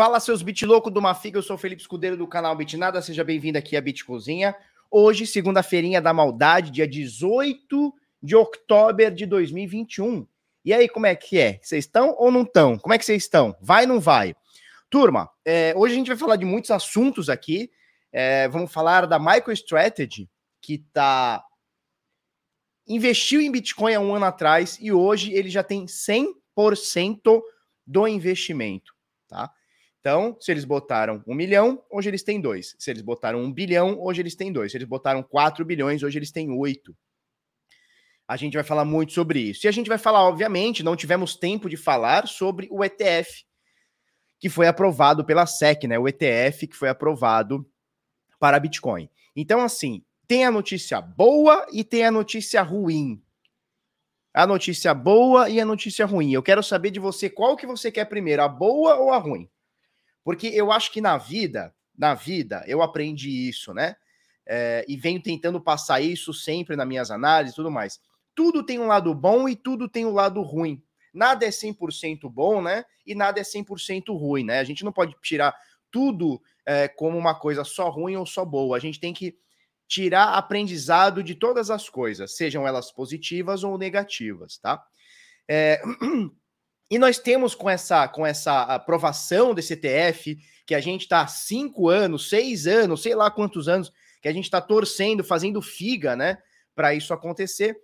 Fala seus bit louco do Mafiga, eu sou o Felipe Escudeiro do canal Bitnada, seja bem-vindo aqui à Bit Cozinha. Hoje, segunda-feirinha da maldade, dia 18 de outubro de 2021. E aí, como é que é? Vocês estão ou não estão? Como é que vocês estão? Vai ou não vai? Turma, é, hoje a gente vai falar de muitos assuntos aqui. É, vamos falar da MicroStrategy, que tá investiu em Bitcoin há um ano atrás e hoje ele já tem 100% do investimento, tá? Então, se eles botaram um milhão, hoje eles têm dois. Se eles botaram um bilhão, hoje eles têm dois. Se eles botaram quatro bilhões, hoje eles têm oito. A gente vai falar muito sobre isso. E a gente vai falar, obviamente, não tivemos tempo de falar sobre o ETF, que foi aprovado pela SEC, né? O ETF que foi aprovado para Bitcoin. Então, assim, tem a notícia boa e tem a notícia ruim. A notícia boa e a notícia ruim. Eu quero saber de você qual que você quer primeiro, a boa ou a ruim? Porque eu acho que na vida, na vida, eu aprendi isso, né? É, e venho tentando passar isso sempre nas minhas análises e tudo mais. Tudo tem um lado bom e tudo tem um lado ruim. Nada é 100% bom, né? E nada é 100% ruim, né? A gente não pode tirar tudo é, como uma coisa só ruim ou só boa. A gente tem que tirar aprendizado de todas as coisas, sejam elas positivas ou negativas, tá? É... E nós temos com essa, com essa aprovação desse ETF, que a gente está há cinco anos, seis anos, sei lá quantos anos, que a gente está torcendo, fazendo figa, né, para isso acontecer.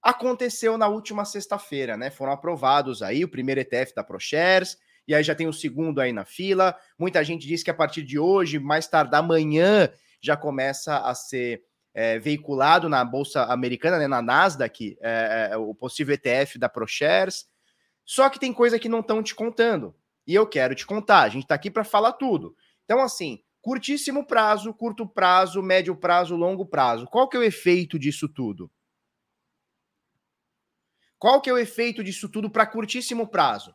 Aconteceu na última sexta-feira, né? Foram aprovados aí o primeiro ETF da ProShares, e aí já tem o segundo aí na fila. Muita gente diz que a partir de hoje, mais tarde amanhã, já começa a ser é, veiculado na Bolsa Americana, né, na Nasdaq, é, é, o possível ETF da ProShares. Só que tem coisa que não estão te contando. E eu quero te contar. A gente está aqui para falar tudo. Então, assim, curtíssimo prazo, curto prazo, médio prazo, longo prazo. Qual que é o efeito disso tudo? Qual que é o efeito disso tudo para curtíssimo prazo?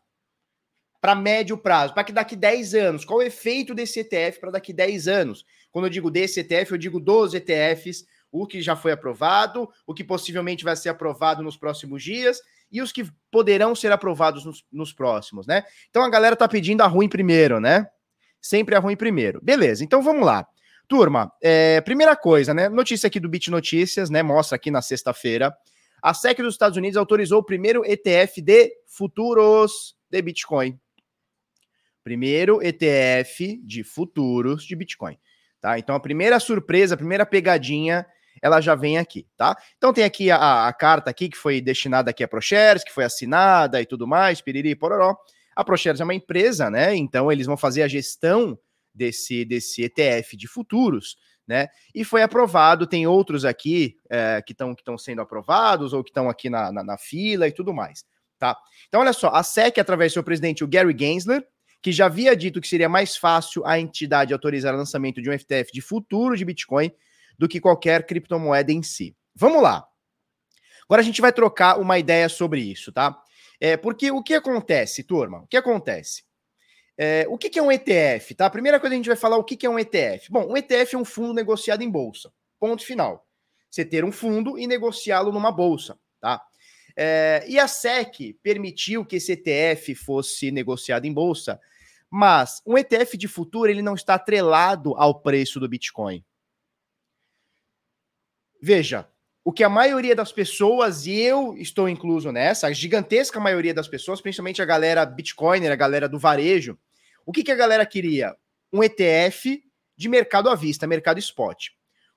Para médio prazo, para que daqui 10 anos, qual o efeito desse ETF para daqui 10 anos? Quando eu digo desse ETF, eu digo dos ETFs, o que já foi aprovado, o que possivelmente vai ser aprovado nos próximos dias e os que poderão ser aprovados nos, nos próximos, né? Então a galera tá pedindo a ruim primeiro, né? Sempre a ruim primeiro. Beleza, então vamos lá. Turma, é, primeira coisa, né? Notícia aqui do Bit Notícias, né? Mostra aqui na sexta-feira. A SEC dos Estados Unidos autorizou o primeiro ETF de futuros de Bitcoin. Primeiro ETF de futuros de Bitcoin. Tá? Então a primeira surpresa, a primeira pegadinha ela já vem aqui, tá? Então tem aqui a, a carta aqui que foi destinada aqui a ProShares, que foi assinada e tudo mais, piriri, pororó. A ProShares é uma empresa, né? Então eles vão fazer a gestão desse, desse ETF de futuros, né? E foi aprovado, tem outros aqui é, que estão que sendo aprovados ou que estão aqui na, na, na, fila e tudo mais, tá? Então olha só, a SEC, através do seu presidente, o Gary Gensler, que já havia dito que seria mais fácil a entidade autorizar o lançamento de um FTF de futuro de Bitcoin do que qualquer criptomoeda em si. Vamos lá. Agora a gente vai trocar uma ideia sobre isso, tá? É, porque o que acontece, turma? O que acontece? É, o que, que é um ETF, tá? A primeira coisa a gente vai falar o que, que é um ETF. Bom, um ETF é um fundo negociado em bolsa. Ponto final. Você ter um fundo e negociá-lo numa bolsa, tá? É, e a SEC permitiu que esse ETF fosse negociado em bolsa, mas um ETF de futuro ele não está atrelado ao preço do Bitcoin. Veja, o que a maioria das pessoas, e eu estou incluso nessa, a gigantesca maioria das pessoas, principalmente a galera Bitcoiner, a galera do varejo, o que, que a galera queria? Um ETF de mercado à vista, mercado spot.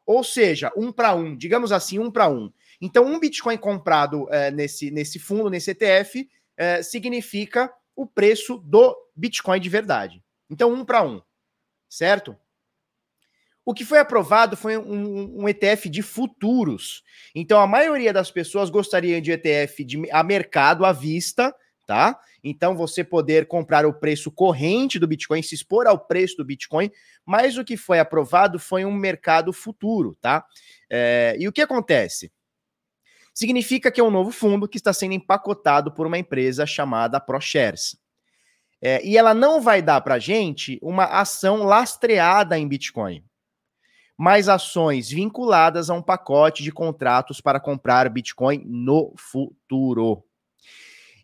Ou seja, um para um, digamos assim, um para um. Então, um Bitcoin comprado é, nesse, nesse fundo, nesse ETF, é, significa o preço do Bitcoin de verdade. Então, um para um, certo? O que foi aprovado foi um, um, ETF de futuros. Então, a maioria das pessoas gostaria de ETF de, a mercado à vista, tá? Então, você poder comprar o preço corrente do Bitcoin, se expor ao preço do Bitcoin, mas o que foi aprovado foi um mercado futuro, tá? É, e o que acontece? Significa que é um novo fundo que está sendo empacotado por uma empresa chamada ProShares. É, e ela não vai dar para gente uma ação lastreada em Bitcoin mais ações vinculadas a um pacote de contratos para comprar Bitcoin no futuro.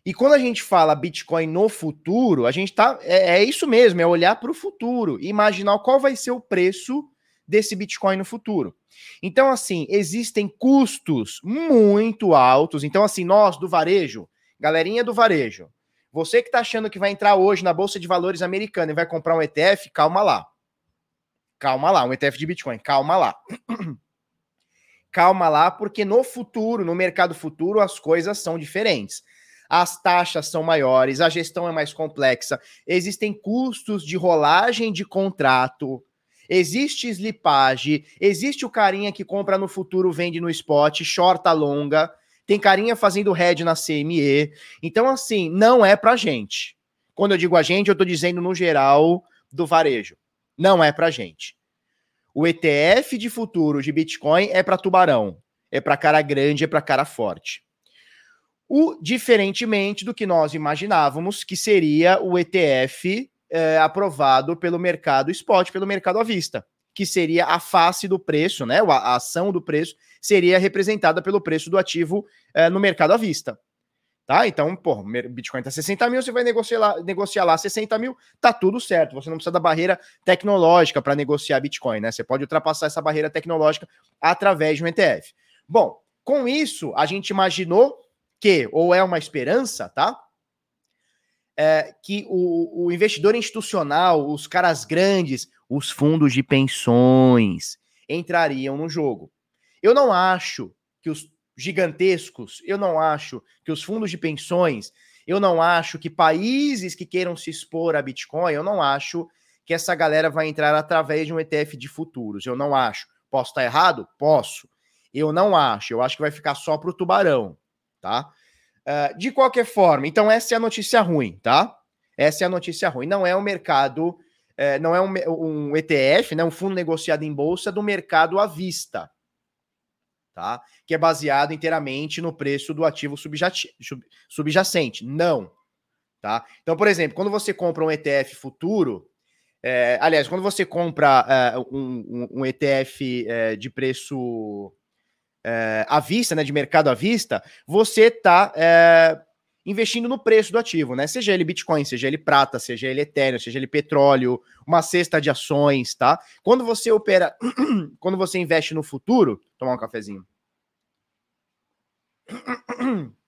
E quando a gente fala Bitcoin no futuro, a gente tá. É, é isso mesmo, é olhar para o futuro e imaginar qual vai ser o preço desse Bitcoin no futuro. Então, assim, existem custos muito altos. Então, assim, nós do varejo, galerinha do varejo, você que está achando que vai entrar hoje na Bolsa de Valores americana e vai comprar um ETF, calma lá. Calma lá, um ETF de Bitcoin, calma lá. calma lá, porque no futuro, no mercado futuro, as coisas são diferentes. As taxas são maiores, a gestão é mais complexa, existem custos de rolagem de contrato, existe slipagem, existe o carinha que compra no futuro, vende no spot, shorta longa, tem carinha fazendo head na CME. Então, assim, não é pra gente. Quando eu digo a gente, eu tô dizendo no geral do varejo. Não é pra gente. O ETF de futuro de Bitcoin é para tubarão, é para cara grande, é para cara forte. O diferentemente do que nós imaginávamos que seria o ETF é, aprovado pelo mercado spot, pelo mercado à vista, que seria a face do preço, né? A, ação do preço seria representada pelo preço do ativo é, no mercado à vista. Tá? Então, pô, Bitcoin tá 60 mil, você vai negociar lá, negociar lá 60 mil, tá tudo certo. Você não precisa da barreira tecnológica para negociar Bitcoin, né? Você pode ultrapassar essa barreira tecnológica através de um ETF. Bom, com isso, a gente imaginou que, ou é uma esperança, tá? é, que o, o investidor institucional, os caras grandes, os fundos de pensões entrariam no jogo. Eu não acho que os gigantescos, eu não acho que os fundos de pensões, eu não acho que países que queiram se expor a Bitcoin, eu não acho que essa galera vai entrar através de um ETF de futuros. Eu não acho. Posso estar errado? Posso. Eu não acho. Eu acho que vai ficar só para o tubarão, tá? Uh, de qualquer forma, então essa é a notícia ruim, tá? Essa é a notícia ruim. Não é um mercado, uh, não é um, um, ETF, né, um fundo negociado em bolsa do mercado à vista, tá? Que é baseado inteiramente no preço do ativo subjacente. Não, tá? Então, por exemplo, quando você compra um ETF futuro, é, aliás, quando você compra é, um, um, ETF é, de preço é, à vista, né, de mercado à vista, você está investindo no preço do ativo, né? Seja ele Bitcoin, seja ele prata, seja ele Ethereum, seja ele petróleo, uma cesta de ações, tá? Quando você opera, quando você investe no futuro, tomar um cafezinho.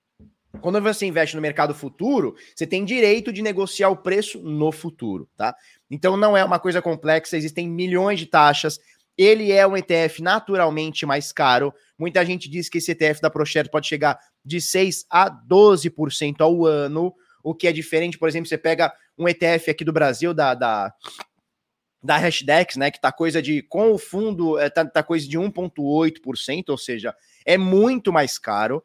Quando você investe no mercado futuro, você tem direito de negociar o preço no futuro, tá? Então não é uma coisa complexa, existem milhões de taxas, ele é um ETF naturalmente mais caro. Muita gente diz que esse ETF da ProShares pode chegar de 6 a 12% ao ano, o que é diferente, por exemplo, você pega um ETF aqui do Brasil da, da da Hashdex, né, que tá coisa de com o fundo é, tá, tá coisa de 1.8%, ou seja, é muito mais caro.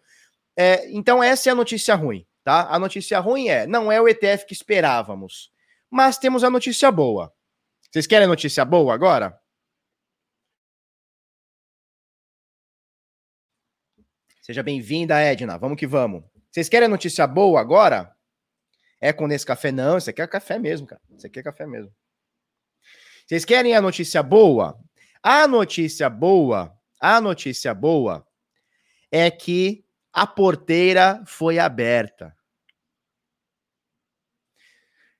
É, então essa é a notícia ruim, tá? A notícia ruim é, não é o ETF que esperávamos, mas temos a notícia boa. Vocês querem a notícia boa agora? Seja bem-vinda, Edna. Vamos que vamos. Vocês querem a notícia boa agora? É com esse café? Não, isso aqui é café mesmo, cara. Isso aqui é café mesmo. Vocês querem a notícia boa? A notícia boa, a notícia boa é que a porteira foi aberta.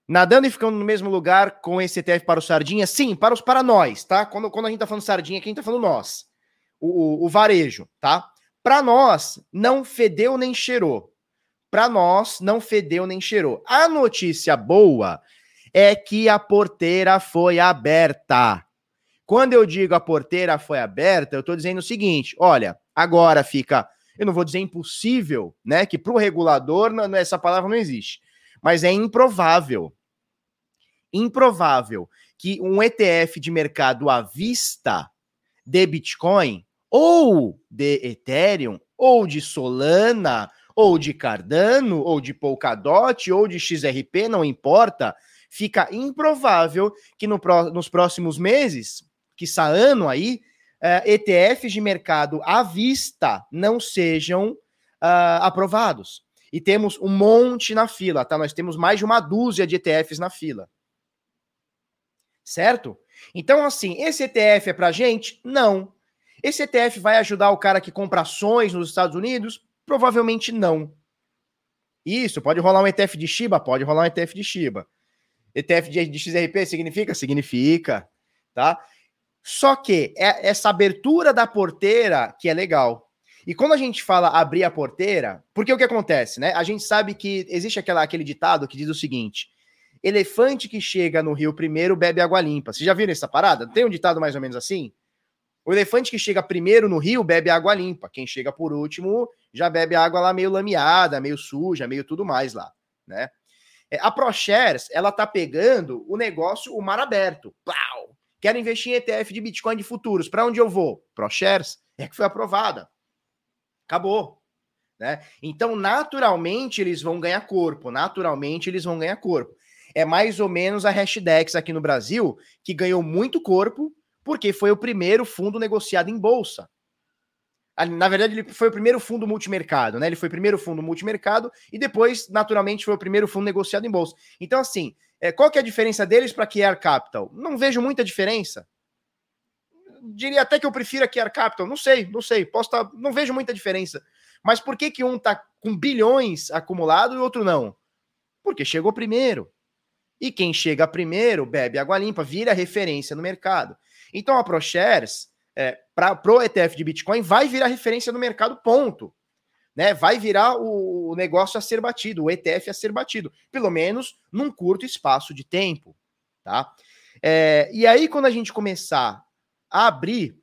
Nadando e ficando no mesmo lugar com esse ETF para o Sardinha? Sim, para os para nós, tá? Quando, quando a gente tá falando Sardinha, quem tá falando nós? O, o, o varejo, tá? Para nós, não fedeu nem cheirou. Para nós, não fedeu nem cheirou. A notícia boa é que a porteira foi aberta. Quando eu digo a porteira foi aberta, eu estou dizendo o seguinte: olha, agora fica, eu não vou dizer impossível, né? Que para o regulador não, essa palavra não existe, mas é improvável. Improvável que um ETF de mercado à vista de Bitcoin ou de Ethereum, ou de Solana, ou de Cardano, ou de Polkadot, ou de XRP, não importa, fica improvável que no, nos próximos meses, que ano aí, uh, eh, ETFs de mercado à vista não sejam uh, aprovados. E temos um monte na fila, tá? Nós temos mais de uma dúzia de ETFs na fila. Certo? Então, assim, esse ETF é pra gente? Não. Esse ETF vai ajudar o cara que compra ações nos Estados Unidos? Provavelmente não. Isso, pode rolar um ETF de Shiba? Pode rolar um ETF de Shiba. ETF de, de XRP significa? Significa, tá? Só que é essa abertura da porteira que é legal. E quando a gente fala abrir a porteira, porque o que acontece, né? A gente sabe que existe aquela, aquele ditado que diz o seguinte: elefante que chega no rio primeiro bebe água limpa. Vocês já viram essa parada? Tem um ditado mais ou menos assim? O elefante que chega primeiro no rio bebe água limpa. Quem chega por último já bebe água lá meio lameada, meio suja, meio tudo mais lá, né? É, a ProShares, ela tá pegando o negócio, o mar aberto. Plau! Quero investir em ETF de Bitcoin de futuros. Para onde eu vou? ProShares é que foi aprovada. Acabou. Né? Então, naturalmente, eles vão ganhar corpo. Naturalmente, eles vão ganhar corpo. É mais ou menos a Hashdex aqui no Brasil, que ganhou muito corpo, porque foi o primeiro fundo negociado em bolsa. Na verdade, ele foi o primeiro fundo multimercado, né? Ele foi o primeiro fundo multimercado e depois, naturalmente, foi o primeiro fundo negociado em bolsa. Então, assim, é, qual que é a diferença deles para Kier Capital? Não vejo muita diferença. Diria até que eu prefiro a Kier Capital. Não sei, não sei. Posso tá, não vejo muita diferença. Mas por que, que um tá com bilhões acumulado e o outro não? Porque chegou primeiro. E quem chega primeiro bebe água limpa, vira referência no mercado. Então a ProShares é, para o ETF de Bitcoin vai virar referência no mercado, ponto. Né? Vai virar o, negócio a ser batido, o ETF a ser batido, pelo menos num curto espaço de tempo. Tá? É, e aí, quando a gente começar a abrir,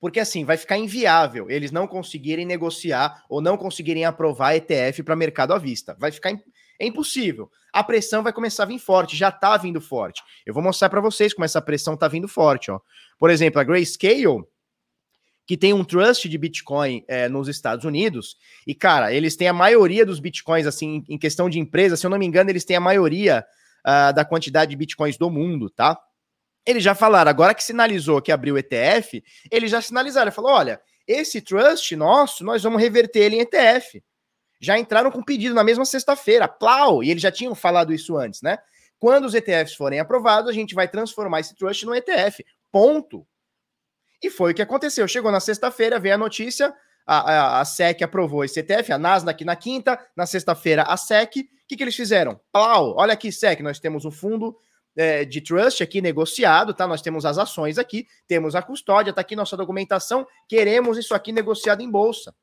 porque assim vai ficar inviável eles não conseguirem negociar ou não conseguirem aprovar ETF para mercado à vista. Vai ficar é impossível. A pressão vai começar a vir forte, já tá vindo forte. Eu vou mostrar para vocês como essa pressão tá vindo forte, ó. Por exemplo, a Grayscale, que tem um trust de Bitcoin é, nos Estados Unidos, e cara, eles têm a maioria dos Bitcoins, assim, em questão de empresa, se eu não me engano, eles têm a maioria uh, da quantidade de Bitcoins do mundo, tá? Eles já falaram, agora que sinalizou que abriu o ETF, eles já sinalizaram, falou, olha, esse trust nosso, nós vamos reverter ele em ETF já entraram com pedido na mesma sexta-feira, plau, e eles já tinham falado isso antes, né? Quando os ETFs forem aprovados, a gente vai transformar esse trust no ETF. Ponto. E foi o que aconteceu. Chegou na sexta-feira, veio a notícia, a, a, a, SEC aprovou esse ETF, a Nasdaq na quinta, na sexta-feira a SEC. O que, que eles fizeram? Plau, olha aqui, SEC, nós temos um fundo é, de trust aqui negociado, tá? Nós temos as ações aqui, temos a custódia, tá aqui nossa documentação, queremos isso aqui negociado em bolsa.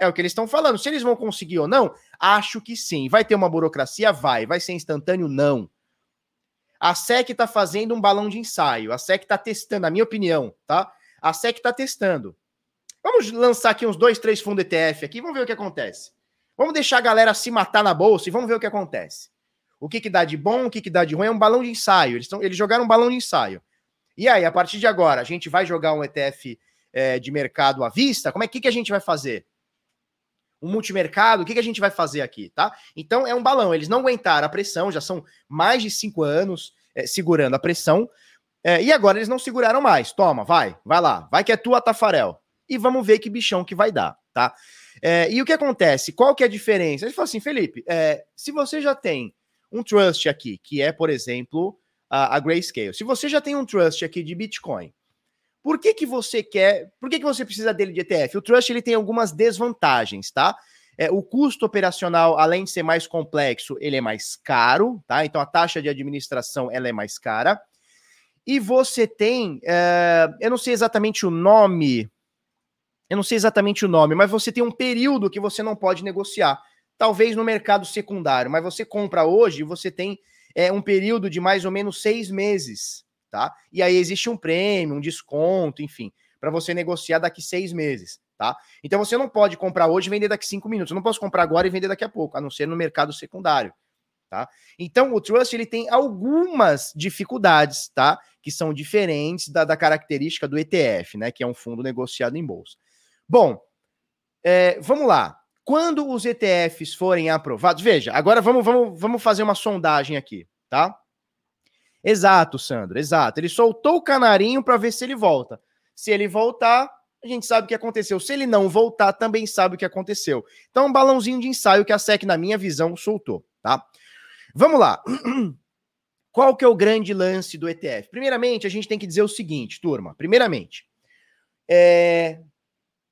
É o que eles estão falando. Se eles vão conseguir ou não, acho que sim. Vai ter uma burocracia? Vai. Vai ser instantâneo? Não. A SEC está fazendo um balão de ensaio. A SEC está testando, na minha opinião, tá? A SEC está testando. Vamos lançar aqui uns dois, três fundos ETF aqui, vamos ver o que acontece. Vamos deixar a galera se matar na bolsa e vamos ver o que acontece. O que, que dá de bom, o que, que dá de ruim é um balão de ensaio. Eles, tão, eles jogaram um balão de ensaio. E aí, a partir de agora, a gente vai jogar um ETF é, de mercado à vista? Como é que, que a gente vai fazer? Um multimercado, o que, que a gente vai fazer aqui, tá? Então é um balão, eles não aguentaram a pressão, já são mais de cinco anos é, segurando a pressão, é, e agora eles não seguraram mais. Toma, vai, vai lá, vai que é tua, Tafarel. E vamos ver que bichão que vai dar, tá? É, e o que acontece? Qual que é a diferença? Ele falou assim, Felipe, é, se você já tem um trust aqui, que é, por exemplo, a, a Grayscale, se você já tem um trust aqui de Bitcoin, por que, que você quer? Por que, que você precisa dele de ETF? O Trust ele tem algumas desvantagens, tá? É, o custo operacional, além de ser mais complexo, ele é mais caro, tá? Então a taxa de administração ela é mais cara. E você tem, é, eu não sei exatamente o nome, eu não sei exatamente o nome, mas você tem um período que você não pode negociar. Talvez no mercado secundário, mas você compra hoje, você tem é, um período de mais ou menos seis meses tá? E aí existe um prêmio, um desconto, enfim, para você negociar daqui seis meses, tá? Então você não pode comprar hoje e vender daqui cinco minutos. Eu não posso comprar agora e vender daqui a pouco, a não ser no mercado secundário, tá? Então o Trust ele tem algumas dificuldades, tá? Que são diferentes da, da característica do ETF, né? Que é um fundo negociado em bolsa. Bom, é, vamos lá. Quando os ETFs forem aprovados, veja, agora vamos, vamos, vamos fazer uma sondagem aqui, tá? Exato, Sandro, exato. Ele soltou o canarinho para ver se ele volta. Se ele voltar, a gente sabe o que aconteceu. Se ele não voltar, também sabe o que aconteceu. Então, um balãozinho de ensaio que a SEC, na minha visão, soltou, tá? Vamos lá. Qual que é o grande lance do ETF? Primeiramente, a gente tem que dizer o seguinte, turma. Primeiramente, é...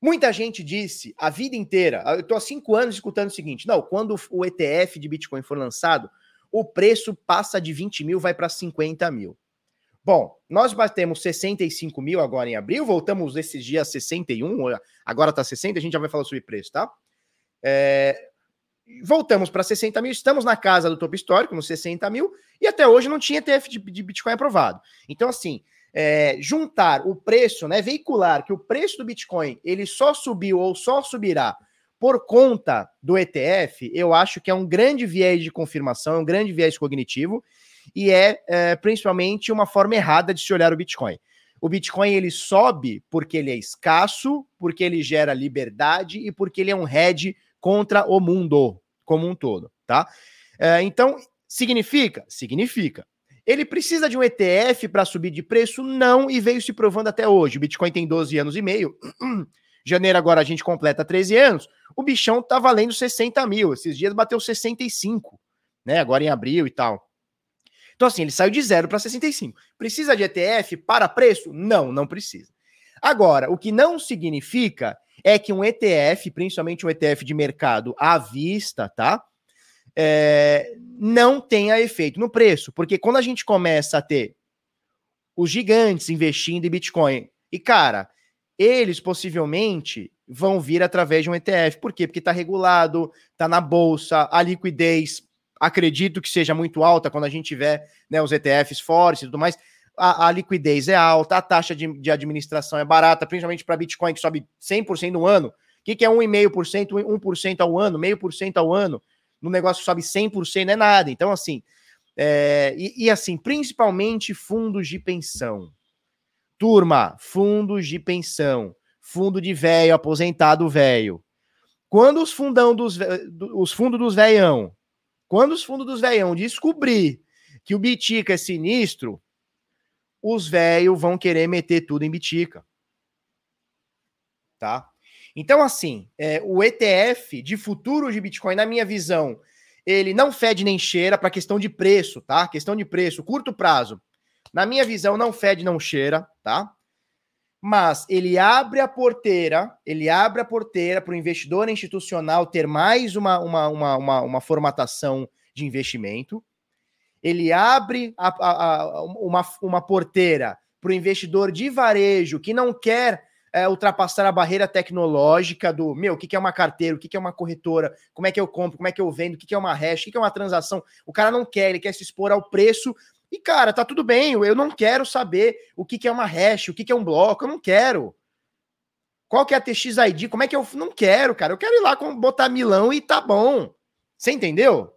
Muita gente disse a vida inteira, eu estou há cinco anos escutando o seguinte: não, quando o ETF de Bitcoin for lançado, o preço passa de 20 mil, vai para 50 mil. Bom, nós batemos 65 mil agora em abril, voltamos esses dias a 61, agora está 60, a gente já vai falar sobre preço, tá? É, voltamos para 60 mil, estamos na casa do topo histórico, nos 60 mil, e até hoje não tinha ETF de, de Bitcoin aprovado. Então, assim, é, juntar o preço, né, veicular que o preço do Bitcoin ele só subiu ou só subirá por conta do ETF, eu acho que é um grande viés de confirmação, é um grande viés cognitivo e é, é principalmente uma forma errada de se olhar o Bitcoin. O Bitcoin ele sobe porque ele é escasso, porque ele gera liberdade e porque ele é um hedge contra o mundo como um todo, tá? É, então, significa? Significa. Ele precisa de um ETF para subir de preço? Não, e veio se provando até hoje. O Bitcoin tem 12 anos e meio. Janeiro agora a gente completa 13 anos. O bichão tá valendo 60 mil. Esses dias bateu 65, né? Agora em abril e tal. Então, assim, ele saiu de zero para 65. Precisa de ETF para preço? Não, não precisa. Agora, o que não significa é que um ETF, principalmente um ETF de mercado à vista, tá? é, não tenha efeito no preço. Porque quando a gente começa a ter os gigantes investindo em Bitcoin, e cara, eles possivelmente vão vir através de um ETF. Por quê? Porque está regulado, está na bolsa, a liquidez, acredito que seja muito alta quando a gente tiver né, os ETFs fortes e tudo mais. A, a, liquidez é alta, a taxa de, de administração é barata, principalmente para Bitcoin, que sobe 100% no ano. O que, que é 1,5%, 1% ao ano, meio por cento ao ano? no negócio sobe 100% não é nada. Então, assim, é, e, e, assim, principalmente fundos de pensão. Turma, fundos de pensão, fundo de velho, aposentado velho. Quando os fundão dos os fundos dos velhão, quando os fundos dos velhão descobrir que o Bitica é sinistro, os velhos vão querer meter tudo em Bitica. Tá? Então, assim, é, o ETF de futuro de Bitcoin, na minha visão, ele não fede nem cheira para questão de preço, tá? Questão de preço, curto prazo. Na minha visão, não fede, não cheira, tá? Mas ele abre a porteira, ele abre a porteira para o investidor institucional ter mais uma, uma, uma, uma, uma formatação de investimento. Ele abre a, a, a, uma, uma porteira para o investidor de varejo que não quer é, ultrapassar a barreira tecnológica do meu, o que, que é uma carteira, o que, que é uma corretora, como é que eu compro, como é que eu vendo, o que, que é uma hash, o que, que é uma transação. O cara não quer, ele quer se expor ao preço. E, cara, tá tudo bem, eu não quero saber o que, que é uma hash, o que, que é um bloco, eu não quero. Qual que é a TXID? Como é que eu não quero, cara? Eu quero ir lá com botar milão e tá bom. Você entendeu?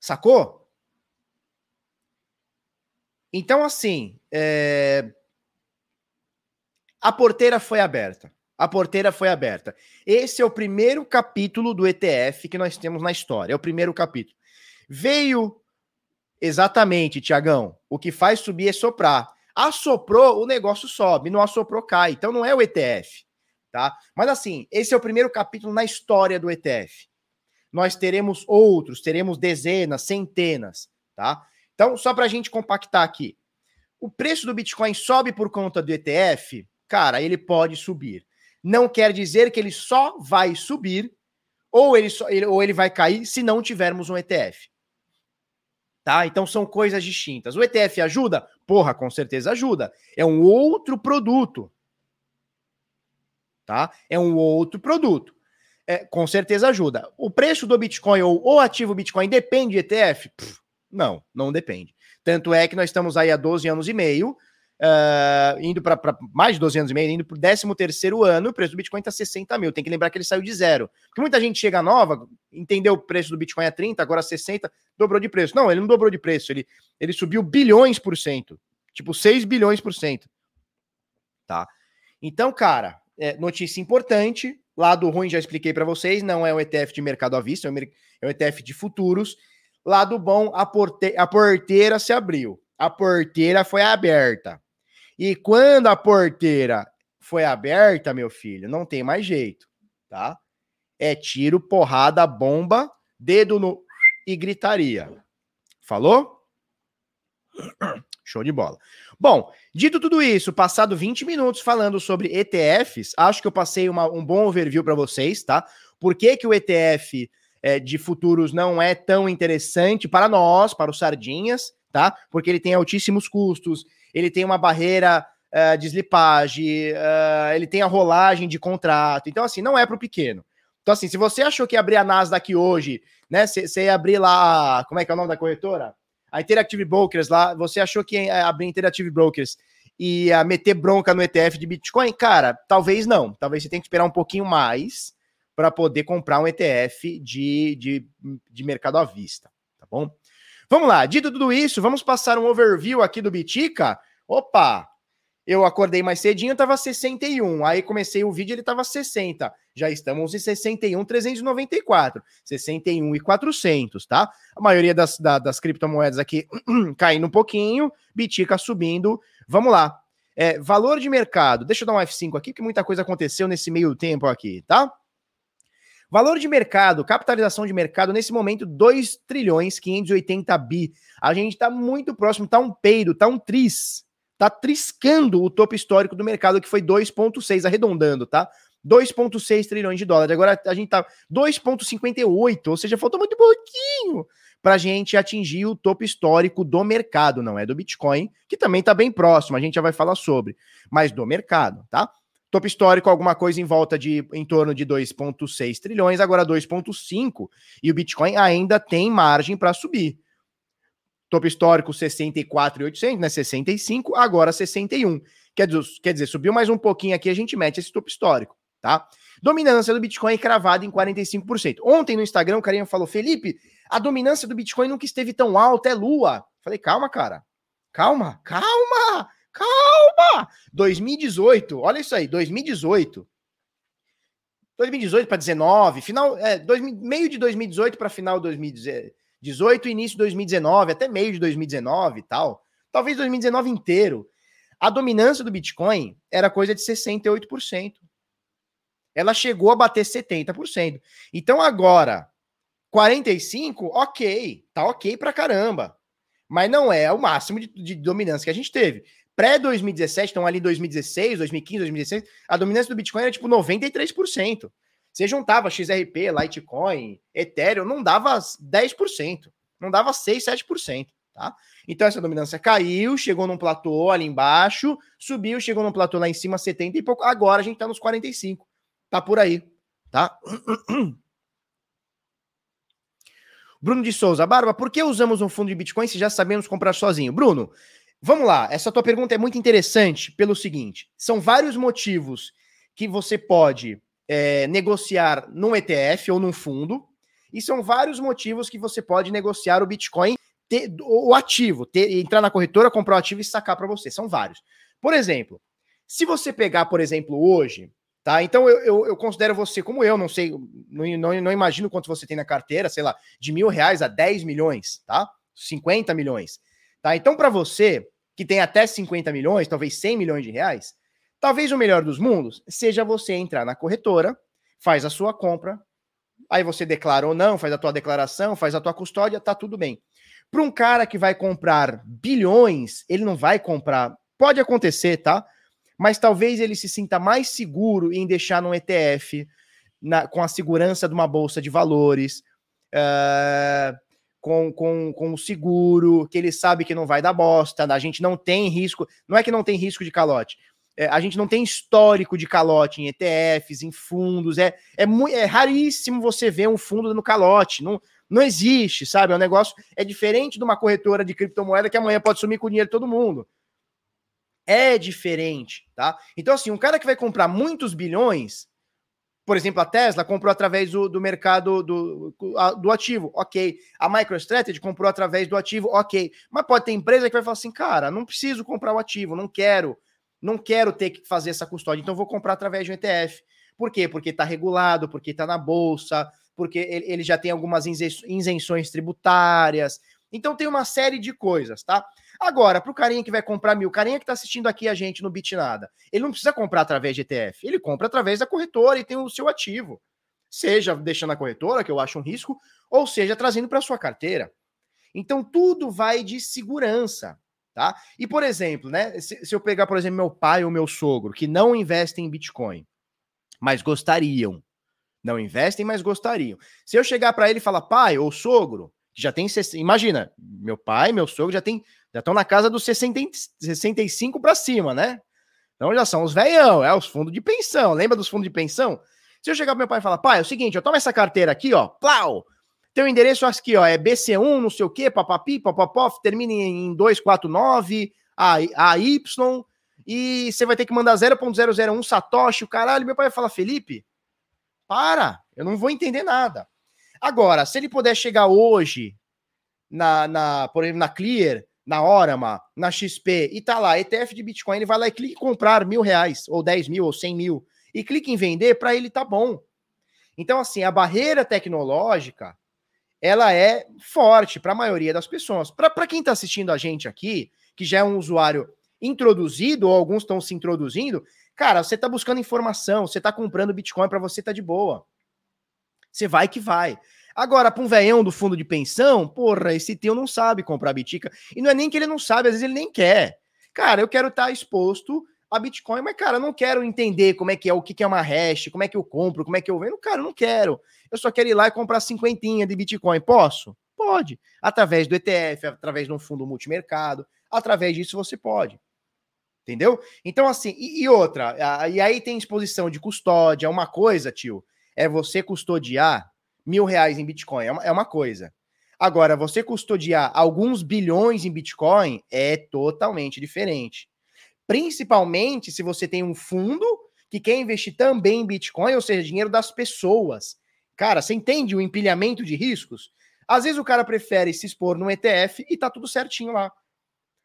Sacou? Então, assim, é... a porteira foi aberta. A porteira foi aberta. Esse é o primeiro capítulo do ETF que nós temos na história. É o primeiro capítulo. Veio exatamente, Tiagão. O que faz subir é soprar. Assoprou, o negócio sobe. Não assoprou, cai. Então não é o ETF. Tá? Mas assim, esse é o primeiro capítulo na história do ETF. Nós teremos outros, teremos dezenas, centenas, tá? Então, só para a gente compactar aqui, o preço do Bitcoin sobe por conta do ETF? Cara, ele pode subir. Não quer dizer que ele só vai subir ou ele, só, ele, ou ele vai cair se não tivermos um ETF. Tá? Então são coisas distintas. O ETF ajuda? Porra, com certeza ajuda. É um outro produto. Tá? É um outro produto. É, com certeza ajuda. O preço do Bitcoin ou o ativo Bitcoin depende de ETF? Pff, não, não depende. Tanto é que nós estamos aí há 12 anos e meio, uh, indo para mais de 12 anos e meio, indo para o 13 terceiro ano, o preço do Bitcoin está 60 mil. Tem que lembrar que ele saiu de zero. Porque muita gente chega nova, entendeu o preço do Bitcoin a 30, agora 60, dobrou de preço. Não, ele não dobrou de preço, ele, ele subiu bilhões por cento. Tipo, 6 bilhões por cento. Tá? Então, cara, é, notícia importante. Lado ruim, já expliquei para vocês, não é um ETF de mercado à vista, é um ETF de futuros. Lado bom, a, porte a porteira se abriu. A porteira foi aberta. E quando a porteira foi aberta, meu filho, não tem mais jeito, tá? É tiro, porrada, bomba, dedo no e gritaria. Falou? Show de bola. Bom, dito tudo isso, passado 20 minutos falando sobre ETFs, acho que eu passei uma, um bom overview para vocês, tá? Por que, que o ETF é, de futuros não é tão interessante para nós, para os sardinhas, tá? Porque ele tem altíssimos custos, ele tem uma barreira uh, de slipagem, uh, ele tem a rolagem de contrato. Então, assim, não é para o pequeno. Então, assim, se você achou que abrir a Nasdaq hoje, né? Você ia abrir lá. Como é que é o nome da corretora? A Interactive Brokers lá, você achou que ia abrir Interactive Brokers e ia meter bronca no ETF de Bitcoin? Cara, talvez não. Talvez você tenha que esperar um pouquinho mais para poder comprar um ETF de, de, de mercado à vista, tá bom? Vamos lá, dito tudo isso, vamos passar um overview aqui do Bitica. Opa, eu acordei mais cedinho, tava 61. Aí comecei o vídeo, ele tava 60. Já estamos em 61, 394. 61 e 400, tá? A maioria das, da, das criptomoedas aqui caindo um pouquinho, Bitica subindo. Vamos lá. É, valor de mercado. Deixa eu dar um F5 aqui, porque muita coisa aconteceu nesse meio tempo aqui, tá? Valor de mercado, capitalização de mercado, nesse momento, 2 trilhões 580 bi. A gente está muito próximo, tá um peido, tá um tris. Tá triscando o topo histórico do mercado, que foi 2,6, arredondando, tá? 2,6 trilhões de dólares. Agora a gente tá 2,58, ou seja, faltou muito pouquinho para a gente atingir o topo histórico do mercado, não é do Bitcoin, que também está bem próximo, a gente já vai falar sobre, mas do mercado, tá? Topo histórico, alguma coisa em volta de em torno de 2,6 trilhões, agora 2,5, e o Bitcoin ainda tem margem para subir. Topo histórico 64,800, né? 65, agora 61. Quer dizer, quer dizer, subiu mais um pouquinho aqui, a gente mete esse topo histórico, tá? Dominância do Bitcoin cravada em 45%. Ontem no Instagram o carinha falou: Felipe, a dominância do Bitcoin nunca esteve tão alta, é lua. Falei, calma, cara. Calma, calma. Calma! 2018, olha isso aí, 2018. 2018 para 19, final, é, dois, meio de 2018 para final de 2018, início de 2019, até meio de 2019 e tal. Talvez 2019 inteiro. A dominância do Bitcoin era coisa de 68%. Ela chegou a bater 70%. Então agora, 45, ok, tá ok pra caramba. Mas não é o máximo de, de dominância que a gente teve. Pré-2017, então ali 2016, 2015, 2016, a dominância do Bitcoin era tipo 93%. Você juntava XRP, Litecoin, Ethereum, não dava 10%, não dava 6, 7%, tá? Então essa dominância caiu, chegou num platô ali embaixo, subiu, chegou num platô lá em cima 70 e pouco, agora a gente tá nos 45. Tá por aí, tá? Bruno de Souza, Barba, por que usamos um fundo de Bitcoin se já sabemos comprar sozinho? Bruno, Vamos lá, essa tua pergunta é muito interessante pelo seguinte: são vários motivos que você pode é, negociar num ETF ou num fundo, e são vários motivos que você pode negociar o Bitcoin, ter, o ativo, ter, entrar na corretora, comprar o ativo e sacar para você. São vários. Por exemplo, se você pegar, por exemplo, hoje, tá? Então eu, eu, eu considero você como eu, não sei, não, não, não imagino quanto você tem na carteira, sei lá, de mil reais a 10 milhões, tá? 50 milhões. Tá? Então, para você, que tem até 50 milhões, talvez 100 milhões de reais, talvez o melhor dos mundos seja você entrar na corretora, faz a sua compra, aí você declara ou não, faz a tua declaração, faz a tua custódia, tá tudo bem. Para um cara que vai comprar bilhões, ele não vai comprar. Pode acontecer, tá? Mas talvez ele se sinta mais seguro em deixar num ETF, na, com a segurança de uma bolsa de valores. Uh, com, com, com o seguro, que ele sabe que não vai dar bosta, a gente não tem risco, não é que não tem risco de calote, é, a gente não tem histórico de calote em ETFs, em fundos, é, é, é raríssimo você ver um fundo dando calote, não, não existe, sabe? É um negócio, é diferente de uma corretora de criptomoeda que amanhã pode sumir com o dinheiro de todo mundo. É diferente, tá? Então, assim, um cara que vai comprar muitos bilhões, por exemplo, a Tesla comprou através do, do mercado do, do ativo, ok. A MicroStrategy comprou através do ativo, ok. Mas pode ter empresa que vai falar assim, cara, não preciso comprar o ativo, não quero, não quero ter que fazer essa custódia, então vou comprar através de um ETF. Por quê? Porque está regulado, porque está na bolsa, porque ele, já tem algumas isenções tributárias. Então tem uma série de coisas, tá? Agora, para o carinha que vai comprar mil, o carinha que está assistindo aqui a gente no Bitnada, ele não precisa comprar através de ETF, ele compra através da corretora e tem o seu ativo. Seja deixando a corretora, que eu acho um risco, ou seja trazendo para sua carteira. Então tudo vai de segurança. tá? E, por exemplo, né, se, se eu pegar, por exemplo, meu pai ou meu sogro, que não investem em Bitcoin, mas gostariam, não investem, mas gostariam. Se eu chegar para ele e falar, pai ou sogro, que já tem, imagina, meu pai, meu sogro já tem, já estão na casa dos 60, 65 para cima, né? Então já são os velhão, é os fundos de pensão. Lembra dos fundos de pensão? Se eu chegar pro meu pai e falar, pai, é o seguinte, eu tomo essa carteira aqui, ó, plau, teu endereço aqui, ó, é BC1, não sei o quê, papapi, papapó, termina em 249, AY, e você vai ter que mandar 0.001 Satoshi, o caralho. Meu pai vai falar, Felipe, para, eu não vou entender nada. Agora, se ele puder chegar hoje, na, na por exemplo, na Clear, na Orama, na XP, e tá lá, ETF de Bitcoin, ele vai lá e clica em comprar mil reais, ou 10 mil, ou 100 mil, e clica em vender, para ele tá bom. Então, assim, a barreira tecnológica, ela é forte para a maioria das pessoas. Para quem está assistindo a gente aqui, que já é um usuário introduzido, ou alguns estão se introduzindo, cara, você está buscando informação, você está comprando Bitcoin para você tá de boa. Você vai que vai. Agora, para um velhão do fundo de pensão, porra, esse teu não sabe comprar Bitica. E não é nem que ele não sabe, às vezes ele nem quer. Cara, eu quero estar tá exposto a Bitcoin, mas, cara, eu não quero entender como é que é, o que, é uma hash, como é que eu compro, como é que eu vendo. Cara, eu não quero. Eu só quero ir lá e comprar cinquentinha de Bitcoin. Posso? Pode. Através do ETF, através de um fundo multimercado, através disso você pode. Entendeu? Então, assim, e, e outra, e aí tem exposição de custódia, uma coisa, tio, é você custodiar mil reais em Bitcoin, é uma, é uma coisa. Agora, você custodiar alguns bilhões em Bitcoin é totalmente diferente. Principalmente se você tem um fundo que quer investir também em Bitcoin, ou seja, dinheiro das pessoas. Cara, você entende o empilhamento de riscos? Às vezes o cara prefere se expor no ETF e tá tudo certinho lá.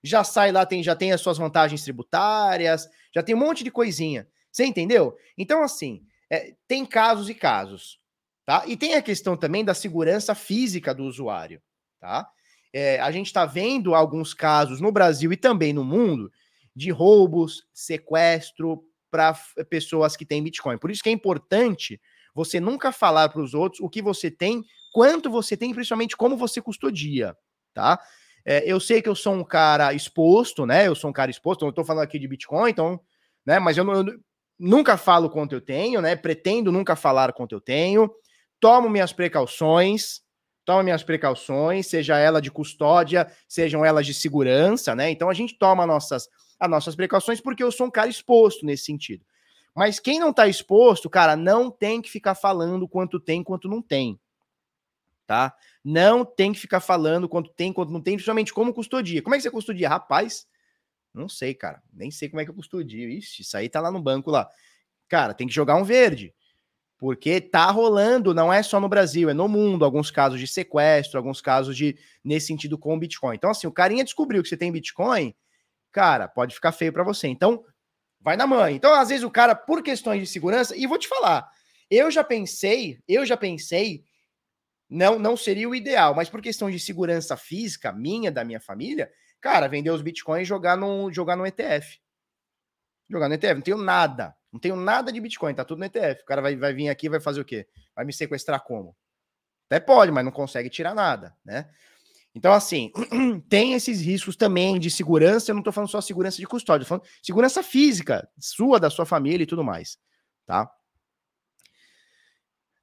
Já sai lá, tem, já tem as suas vantagens tributárias, já tem um monte de coisinha. Você entendeu? Então, assim, é, tem casos e casos. Tá? E tem a questão também da segurança física do usuário. Tá? É, a gente está vendo alguns casos no Brasil e também no mundo de roubos, sequestro para pessoas que têm Bitcoin. Por isso que é importante você nunca falar para os outros o que você tem, quanto você tem, principalmente como você custodia, tá? É, eu sei que eu sou um cara exposto, né? Eu sou um cara exposto, eu estou falando aqui de Bitcoin, então, né? Mas eu, eu nunca falo quanto eu tenho, né? Pretendo nunca falar quanto eu tenho. Tomo minhas precauções, toma minhas precauções, seja ela de custódia, sejam elas de segurança, né? Então a gente toma nossas as nossas precauções, porque eu sou um cara exposto nesse sentido. Mas quem não está exposto, cara, não tem que ficar falando quanto tem, quanto não tem. Tá? Não tem que ficar falando quanto tem, quanto não tem, principalmente como custodia. Como é que você custodia? Rapaz, não sei, cara. Nem sei como é que eu custodio. Ixi, isso aí tá lá no banco lá. Cara, tem que jogar um verde. Porque tá rolando, não é só no Brasil, é no mundo, alguns casos de sequestro, alguns casos de nesse sentido com Bitcoin. Então, assim, o carinha descobriu que você tem Bitcoin, cara, pode ficar feio para você. Então, vai na mãe. Então, às vezes, o cara, por questões de segurança, e vou te falar, eu já pensei, eu já pensei, não, não seria o ideal, mas por questão de segurança física, minha, da minha família, cara, vender os bitcoins e jogar no, jogar no ETF. Jogar no ETF, não tenho nada. Não tenho nada de Bitcoin, tá tudo no ETF. O cara vai, vai vir aqui vai fazer o quê? Vai me sequestrar como? Até pode, mas não consegue tirar nada, né? Então, assim, tem esses riscos também de segurança. Eu não estou falando só segurança de custódia, estou falando segurança física, sua, da sua família e tudo mais, tá?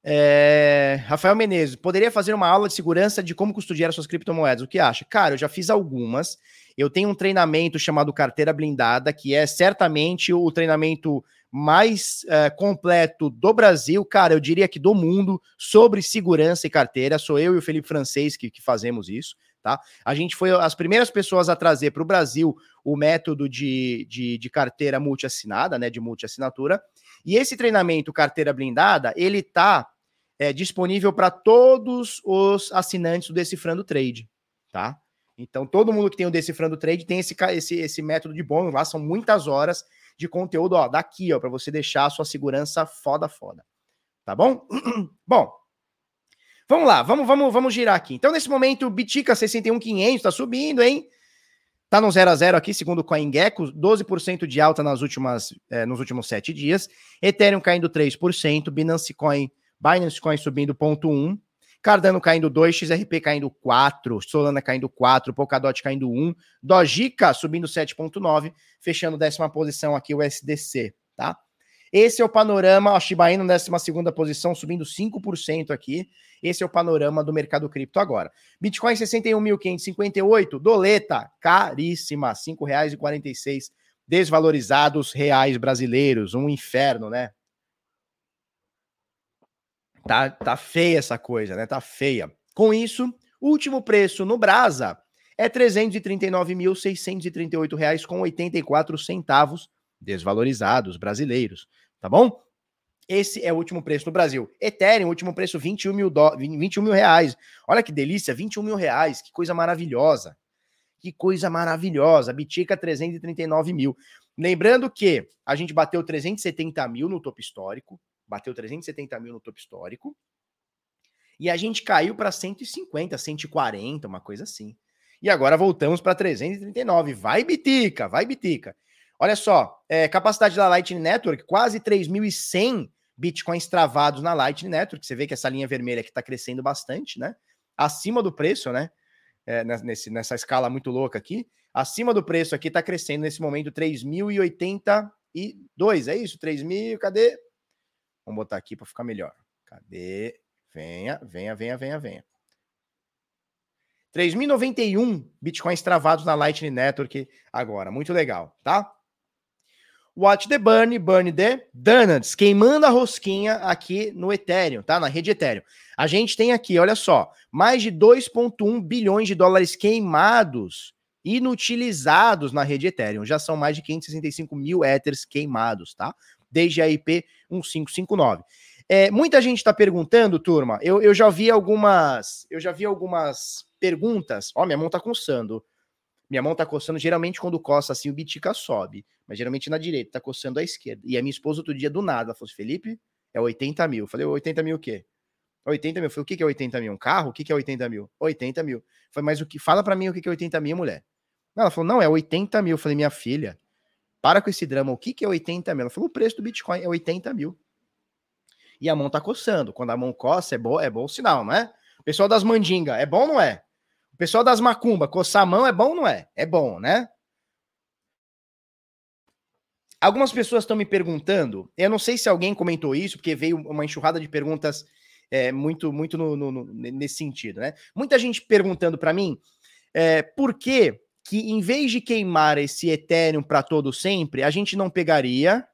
É... Rafael Menezes, poderia fazer uma aula de segurança de como custodiar as suas criptomoedas? O que acha? Cara, eu já fiz algumas. Eu tenho um treinamento chamado Carteira Blindada, que é certamente o treinamento mais uh, completo do Brasil, cara, eu diria que do mundo, sobre segurança e carteira. Sou eu e o Felipe Francês que, que fazemos isso, tá? A gente foi as primeiras pessoas a trazer para o Brasil o método de, de, de carteira multi-assinada, né? De multi-assinatura. E esse treinamento Carteira Blindada, ele tá é, disponível para todos os assinantes do Decifrando Trade, tá? Então, todo mundo que tem o Decifrando Trade tem esse, esse, esse método de bônus lá, são muitas horas de conteúdo, ó, daqui, ó, para você deixar a sua segurança foda, foda. Tá bom? bom, vamos lá, vamos, vamos, vamos girar aqui. Então, nesse momento, o Bitica 61500 tá subindo, hein? Tá no 0 a 0 aqui, segundo o CoinGecko, 12% de alta nas últimas, eh, nos últimos sete dias. Ethereum caindo 3%, Binance Coin, Binance Coin subindo 0,1%. Cardano caindo 2, XRP caindo 4, Solana caindo 4, Polkadot caindo 1, Dojica subindo 7.9, fechando décima posição aqui o SDC, tá? Esse é o panorama, a Shiba Inu décima segunda posição, subindo 5% aqui. Esse é o panorama do mercado cripto agora. Bitcoin 61.558, doleta caríssima, R$ 5,46 desvalorizados reais brasileiros, um inferno, né? Tá, tá feia essa coisa, né? Tá feia. Com isso, último preço no Brasa é R$ 339.638,84 desvalorizados brasileiros, tá bom? Esse é o último preço no Brasil. Ethereum, último preço 21 mil, do... 21 mil reais. Olha que delícia, 21 mil reais, que coisa maravilhosa. Que coisa maravilhosa. Bitica 339 mil. Lembrando que a gente bateu 370 mil no topo histórico. Bateu 370 mil no topo histórico. E a gente caiu para 150, 140, uma coisa assim. E agora voltamos para 339. Vai, Bitica, vai, Bitica. Olha só, é, capacidade da Lightning Network, quase 3.100 bitcoins travados na Lightning Network. Você vê que essa linha vermelha aqui está crescendo bastante, né? Acima do preço, né? é, nesse, nessa escala muito louca aqui. Acima do preço aqui está crescendo nesse momento 3.082, é isso? 3.000, cadê? Vamos botar aqui para ficar melhor. Cadê? Venha, venha, venha, venha, venha. 3.091 bitcoins travados na Lightning Network agora. Muito legal, tá? Watch the Burn, Burn the Donuts, queimando a rosquinha aqui no Ethereum, tá? Na rede Ethereum. A gente tem aqui, olha só, mais de 2,1 bilhões de dólares queimados, inutilizados na rede Ethereum. Já são mais de 565 mil Ethers queimados, tá? Desde a IP 1559. É, muita gente está perguntando, turma. Eu, eu já vi algumas, eu já vi algumas perguntas. Ó, minha mão tá coçando. Minha mão tá coçando, geralmente quando coça assim, o bitica sobe. Mas geralmente na direita, tá coçando à esquerda. E a minha esposa outro dia, do nada, falou assim, Felipe, é 80 mil. Eu falei, 80 mil o quê? 80 mil. Eu falei, o que é 80 mil? Um carro? O que é 80 mil? 80 mil. Falei, mas o que? Fala para mim o que é 80 mil, mulher. Ela falou, não, é 80 mil. Eu falei, minha filha, para com esse drama. O que é 80 mil? Ela falou, o preço do Bitcoin é 80 mil. E a mão tá coçando. Quando a mão coça, é bom, é bom sinal, não é? O pessoal das mandingas, é bom ou não é? O pessoal das macumba, coçar a mão é bom ou não é? É bom, né? Algumas pessoas estão me perguntando, eu não sei se alguém comentou isso, porque veio uma enxurrada de perguntas é, muito, muito no, no, no, nesse sentido, né? Muita gente perguntando para mim é, por que que em vez de queimar esse Ethereum para todo sempre, a gente não pegaria.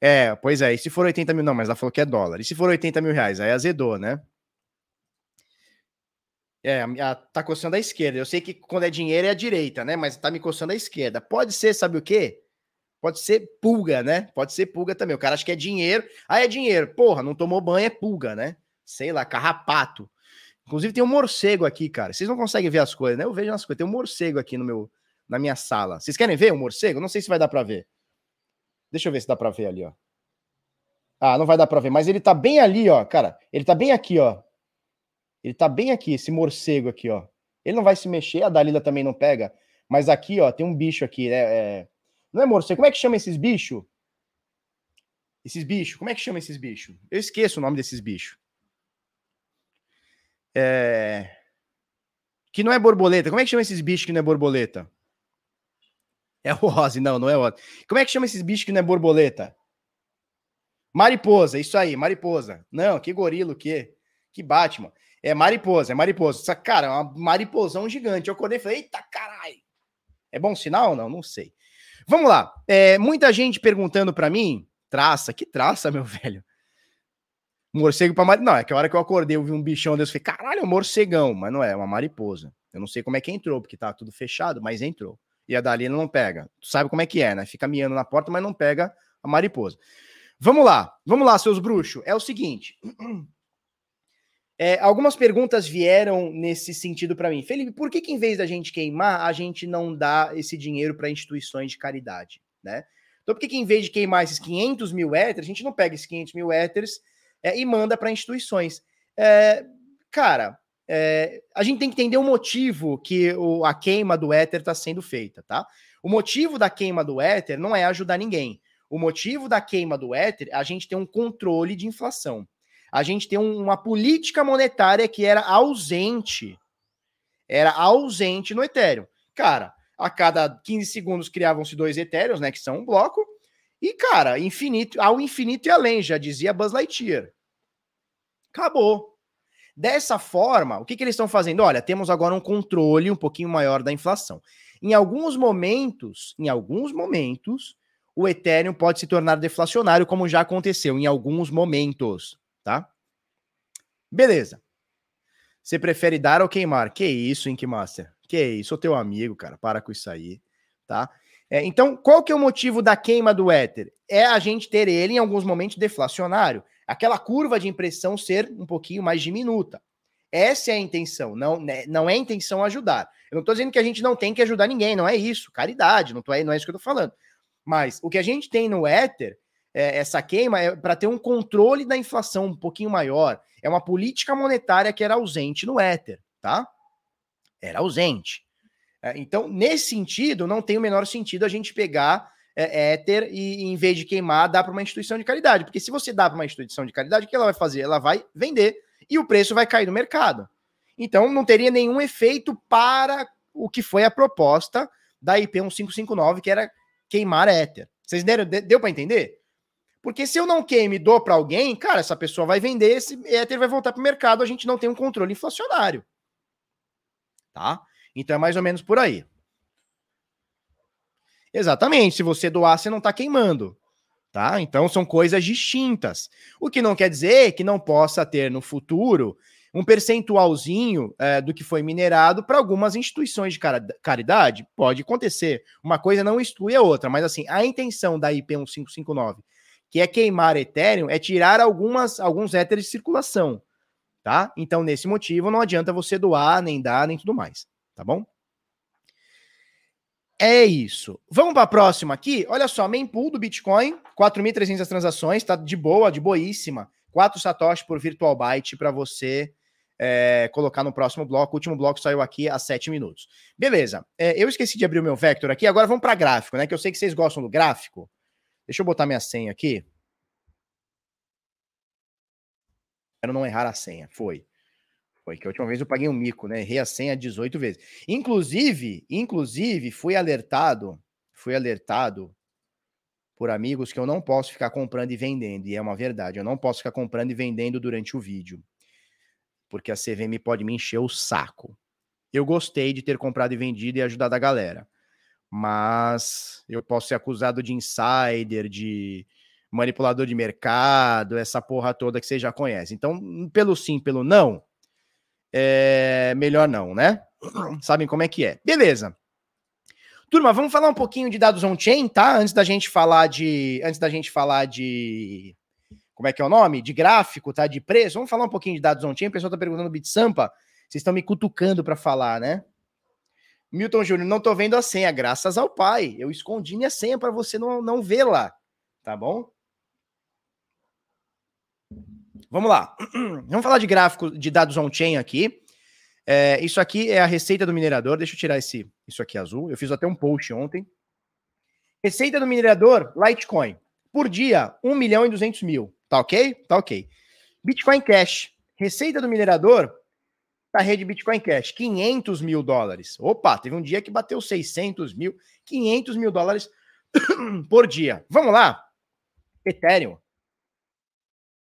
É, pois é, e se for 80 mil, não, mas ela falou que é dólar. E se for 80 mil reais, aí azedou, né? É, tá coçando a esquerda. Eu sei que quando é dinheiro é a direita, né? Mas tá me coçando a esquerda. Pode ser, sabe o quê? Pode ser pulga, né? Pode ser pulga também. O cara acha que é dinheiro. Ah, é dinheiro. Porra, não tomou banho, é pulga, né? Sei lá, carrapato. Inclusive tem um morcego aqui, cara. Vocês não conseguem ver as coisas, né? Eu vejo as coisas. Tem um morcego aqui no meu, na minha sala. Vocês querem ver um morcego? Não sei se vai dar para ver. Deixa eu ver se dá para ver ali, ó. Ah, não vai dar para ver, mas ele tá bem ali, ó, cara. Ele tá bem aqui, ó. Ele tá bem aqui, esse morcego aqui, ó. Ele não vai se mexer, a Dalila também não pega. Mas aqui, ó, tem um bicho aqui, né? É... Não é morcego, como é que chama esses bichos? Esses bichos, como é que chama esses bichos? Eu esqueço o nome desses bichos. É... Que não é borboleta. Como é que chama esses bichos que não é borboleta? É o Ozzy, não, não é o. Como é que chama esses bichos que não é borboleta? Mariposa, isso aí, mariposa. Não, que gorila, o quê? Que Batman. É mariposa, é mariposa. Só, cara, é uma mariposão gigante. Eu acordei e falei, eita caralho. É bom sinal ou não? Não sei. Vamos lá. É, muita gente perguntando para mim, traça, que traça, meu velho? Morcego pra mariposa. Não, é que a hora que eu acordei, eu vi um bichão desse, eu falei, caralho, é um morcegão, mas não é, é uma mariposa. Eu não sei como é que entrou, porque tá tudo fechado, mas entrou. E a Dalila não pega. Tu sabe como é que é, né? Fica miando na porta, mas não pega a mariposa. Vamos lá, vamos lá, seus bruxos. É o seguinte. É, algumas perguntas vieram nesse sentido para mim. Felipe, por que, que em vez da gente queimar, a gente não dá esse dinheiro para instituições de caridade, né? Então, por que, que em vez de queimar esses 500 mil éteres, a gente não pega esses 500 mil éteres é, e manda para instituições? É, cara, é, a gente tem que entender o motivo que o, a queima do éter está sendo feita, tá? O motivo da queima do éter não é ajudar ninguém. O motivo da queima do éter é a gente ter um controle de inflação. a gente tem uma política monetária que era ausente. Era ausente no Ethereum. Cara, a cada 15 segundos criavam-se dois Ethereums, né, que são um bloco, e, cara, infinito, ao infinito e além, já dizia Buzz Lightyear. Acabou. Dessa forma, o que, que eles estão fazendo? Olha, temos agora um controle um pouquinho maior da inflação. Em alguns momentos, em alguns momentos, o Ethereum pode se tornar deflacionário, como já aconteceu em alguns momentos, tá? Beleza. Você prefere dar ou queimar? Que isso, Ink Master? Que isso, sou teu amigo, cara. Para com isso aí, tá? É, então, qual que é o motivo da queima do Ether? É a gente ter ele em alguns momentos deflacionário aquela curva de impressão ser um pouquinho mais diminuta. Essa é a intenção, não, né, não é intenção ajudar. Eu não estou dizendo que a gente não tem que ajudar ninguém, não é isso, caridade, não, tô, não é isso que eu estou falando. Mas o que a gente tem no Ether, é, essa queima, é para ter um controle da inflação um pouquinho maior. É uma política monetária que era ausente no Ether, tá? Era ausente. É, então, nesse sentido, não tem o menor sentido a gente pegar é, éter e, em vez de queimar, dá para uma instituição de caridade. Porque se você dá para uma instituição de caridade, o que ela vai fazer? Ela vai vender e o preço vai cair no mercado. Então não teria nenhum efeito para o que foi a proposta da IP 1559, que era queimar éter. Vocês deram, deu para entender? Porque se eu não queime e dou para alguém, cara, essa pessoa vai vender, esse éter vai voltar para o mercado, a gente não tem um controle inflacionário. Tá? Então é mais ou menos por aí. Exatamente. Se você doar, você não está queimando. Tá? Então são coisas distintas. O que não quer dizer que não possa ter no futuro um percentualzinho é, do que foi minerado para algumas instituições de caridade. Pode acontecer. Uma coisa não exclui a outra, mas assim, a intenção da IP 1559, que é queimar Ethereum, é tirar algumas, alguns éteres de circulação. Tá? Então, nesse motivo, não adianta você doar, nem dar, nem tudo mais. Tá bom? É isso. Vamos para a próxima aqui. Olha só, mempool do Bitcoin, 4.300 transações, tá de boa, de boíssima. 4 satoshi por virtual byte para você é, colocar no próximo bloco. O último bloco saiu aqui há 7 minutos. Beleza. É, eu esqueci de abrir o meu vector aqui. Agora vamos para gráfico, né? Que eu sei que vocês gostam do gráfico. Deixa eu botar minha senha aqui. Quero não errar a senha. Foi. Foi que a última vez eu paguei um mico, né? Errei a senha 18 vezes. Inclusive, inclusive, fui alertado, fui alertado por amigos que eu não posso ficar comprando e vendendo. E é uma verdade, eu não posso ficar comprando e vendendo durante o vídeo. Porque a CVM pode me encher o saco. Eu gostei de ter comprado e vendido e ajudado a galera. Mas eu posso ser acusado de insider, de manipulador de mercado, essa porra toda que você já conhece. Então, pelo sim, pelo não, é melhor não, né? Sabem como é que é. Beleza. Turma, vamos falar um pouquinho de dados on-chain, tá? Antes da gente falar de. Antes da gente falar de. Como é que é o nome? De gráfico, tá? De preço. Vamos falar um pouquinho de dados on-chain. O pessoal tá perguntando Bit Sampa. Vocês estão me cutucando para falar, né? Milton Júnior, não tô vendo a senha, graças ao pai. Eu escondi minha senha para você não, não vê-la, tá bom? Vamos lá. Vamos falar de gráfico de dados on-chain aqui. É, isso aqui é a receita do minerador. Deixa eu tirar esse, isso aqui azul. Eu fiz até um post ontem. Receita do minerador, Litecoin. Por dia, 1 milhão e 200 mil. Tá ok? Tá ok. Bitcoin Cash. Receita do minerador da rede Bitcoin Cash, 500 mil dólares. Opa, teve um dia que bateu 600 mil, 500 mil dólares por dia. Vamos lá. Ethereum,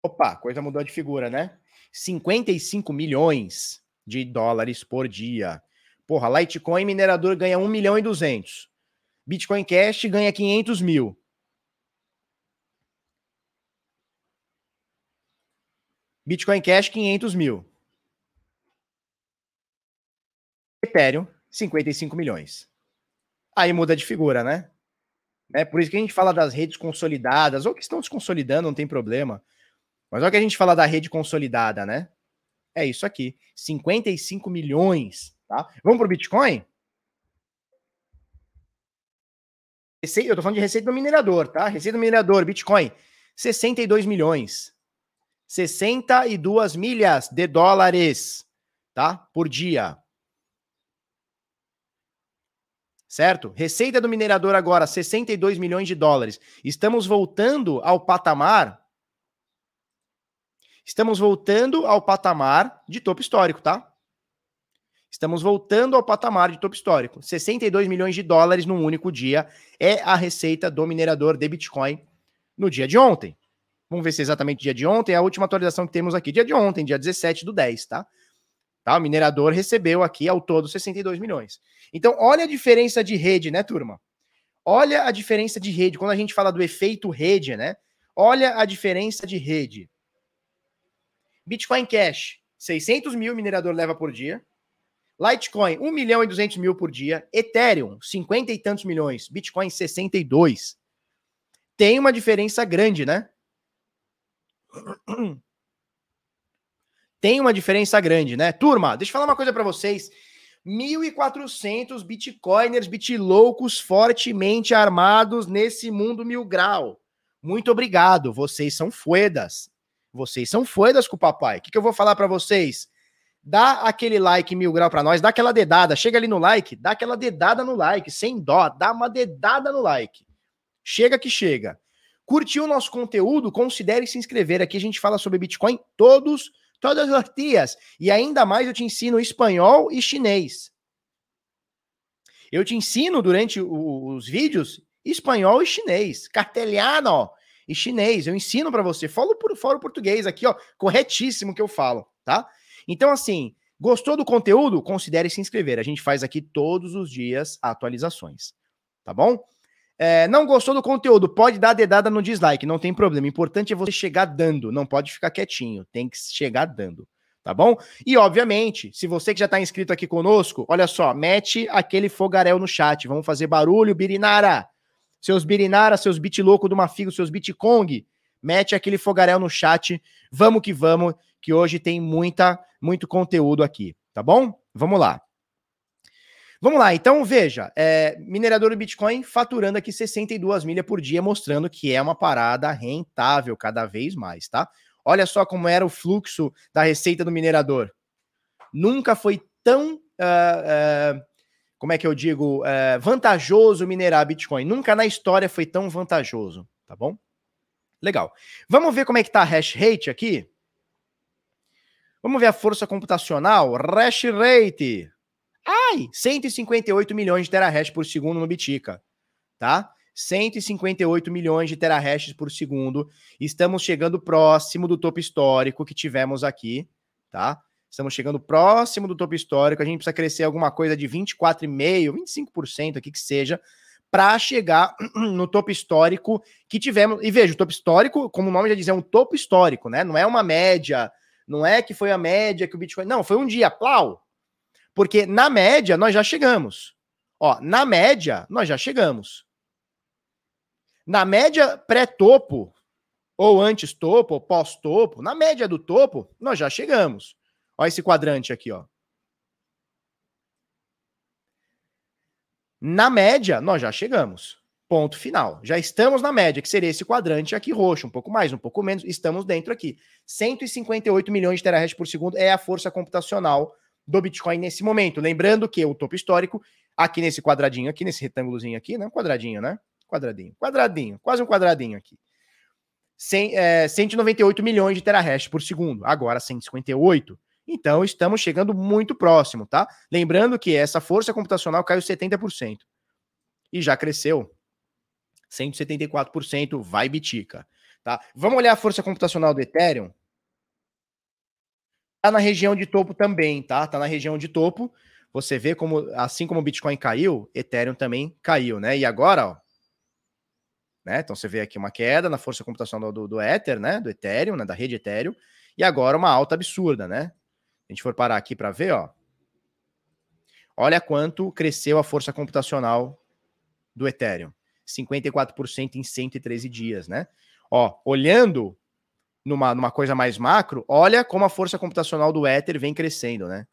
Opa, coisa mudou de figura, né? 55 milhões de dólares por dia. Porra, Litecoin minerador ganha 1 milhão e 200. Bitcoin Cash ganha 500 mil. Bitcoin Cash, 500 mil. Ethereum, 55 milhões. Aí muda de figura, né? É por isso que a gente fala das redes consolidadas, ou que estão se consolidando, não tem problema. Mas olha que a gente fala da rede consolidada, né? É isso aqui, 55 milhões, tá? Vamos para o Bitcoin? Eu tô falando de receita do minerador, tá? Receita do minerador, Bitcoin, 62 milhões. 62 milhas de dólares, tá? Por dia. Certo? Receita do minerador agora, 62 milhões de dólares. Estamos voltando ao patamar Estamos voltando ao patamar de topo histórico, tá? Estamos voltando ao patamar de topo histórico. 62 milhões de dólares num único dia é a receita do minerador de Bitcoin no dia de ontem. Vamos ver se é exatamente dia de ontem. É a última atualização que temos aqui, dia de ontem, dia 17 do 10, tá? tá? O minerador recebeu aqui ao todo 62 milhões. Então, olha a diferença de rede, né, turma? Olha a diferença de rede. Quando a gente fala do efeito rede, né? Olha a diferença de rede. Bitcoin Cash, 600 mil minerador leva por dia. Litecoin, 1 milhão e 200 mil por dia. Ethereum, 50 e tantos milhões. Bitcoin, 62. Tem uma diferença grande, né? Tem uma diferença grande, né? Turma, deixa eu falar uma coisa para vocês. 1.400 bitcoiners, bitloucos fortemente armados nesse mundo mil grau. Muito obrigado, vocês são fuedas. Vocês são fuedas com o papai. O que, que eu vou falar para vocês? Dá aquele like mil grau para nós, dá aquela dedada, chega ali no like, dá aquela dedada no like, sem dó, dá uma dedada no like. Chega que chega. Curtiu o nosso conteúdo? Considere se inscrever. Aqui a gente fala sobre Bitcoin todos, todas as dias. E ainda mais eu te ensino espanhol e chinês. Eu te ensino durante os vídeos espanhol e chinês, carteliano e chinês. Eu ensino para você. Falo por fora o português aqui, ó, corretíssimo que eu falo, tá? Então, assim, gostou do conteúdo? Considere se inscrever. A gente faz aqui todos os dias atualizações. Tá bom? É, não gostou do conteúdo? Pode dar dedada no dislike, não tem problema. O importante é você chegar dando, não pode ficar quietinho, tem que chegar dando. Tá bom? E, obviamente, se você que já está inscrito aqui conosco, olha só, mete aquele fogaréu no chat. Vamos fazer barulho, Birinara. Seus Birinara, seus bit louco do Mafigo, seus Bitcong, mete aquele fogaréu no chat. Vamos que vamos que hoje tem muita, muito conteúdo aqui, tá bom? Vamos lá. Vamos lá, então veja, é, minerador do Bitcoin faturando aqui 62 milhas por dia, mostrando que é uma parada rentável cada vez mais, tá? Olha só como era o fluxo da receita do minerador. Nunca foi tão, uh, uh, como é que eu digo, uh, vantajoso minerar Bitcoin. Nunca na história foi tão vantajoso, tá bom? Legal. Vamos ver como é que tá a hash rate aqui? Vamos ver a força computacional, hash rate. Ai, 158 milhões de terahash por segundo no Bitica, tá? 158 milhões de terahashes por segundo. Estamos chegando próximo do topo histórico que tivemos aqui, tá? Estamos chegando próximo do topo histórico. A gente precisa crescer alguma coisa de 24,5%, 25% aqui que seja, para chegar no topo histórico que tivemos. E veja, o topo histórico, como o nome já diz, é um topo histórico, né? Não é uma média não é que foi a média que o Bitcoin. Não, foi um dia, plau. Porque na média nós já chegamos. Ó, na média nós já chegamos. Na média pré-topo, ou antes topo, ou pós-topo, na média do topo, nós já chegamos. Ó esse quadrante aqui, ó. Na média, nós já chegamos. Ponto final. Já estamos na média, que seria esse quadrante aqui roxo, um pouco mais, um pouco menos, estamos dentro aqui. 158 milhões de terahash por segundo é a força computacional do Bitcoin nesse momento. Lembrando que o topo histórico, aqui nesse quadradinho aqui, nesse retângulozinho aqui, né? Quadradinho, né? Quadradinho. Quadradinho, quase um quadradinho aqui. 100, é, 198 milhões de terahash por segundo, agora 158. Então, estamos chegando muito próximo, tá? Lembrando que essa força computacional caiu 70%. E já cresceu 174%, vai bitica. Tá? Vamos olhar a força computacional do Ethereum. Tá na região de topo também, tá? Tá na região de topo. Você vê como, assim como o Bitcoin caiu, Ethereum também caiu, né? E agora, ó, né? Então você vê aqui uma queda na força computacional do, do Ether, né? Do Ethereum, né? Da rede Ethereum. E agora uma alta absurda, né? A gente for parar aqui para ver, ó. Olha quanto cresceu a força computacional do Ethereum. 54% em 113 dias, né? Ó, olhando numa, numa coisa mais macro, olha como a força computacional do Ether vem crescendo, né?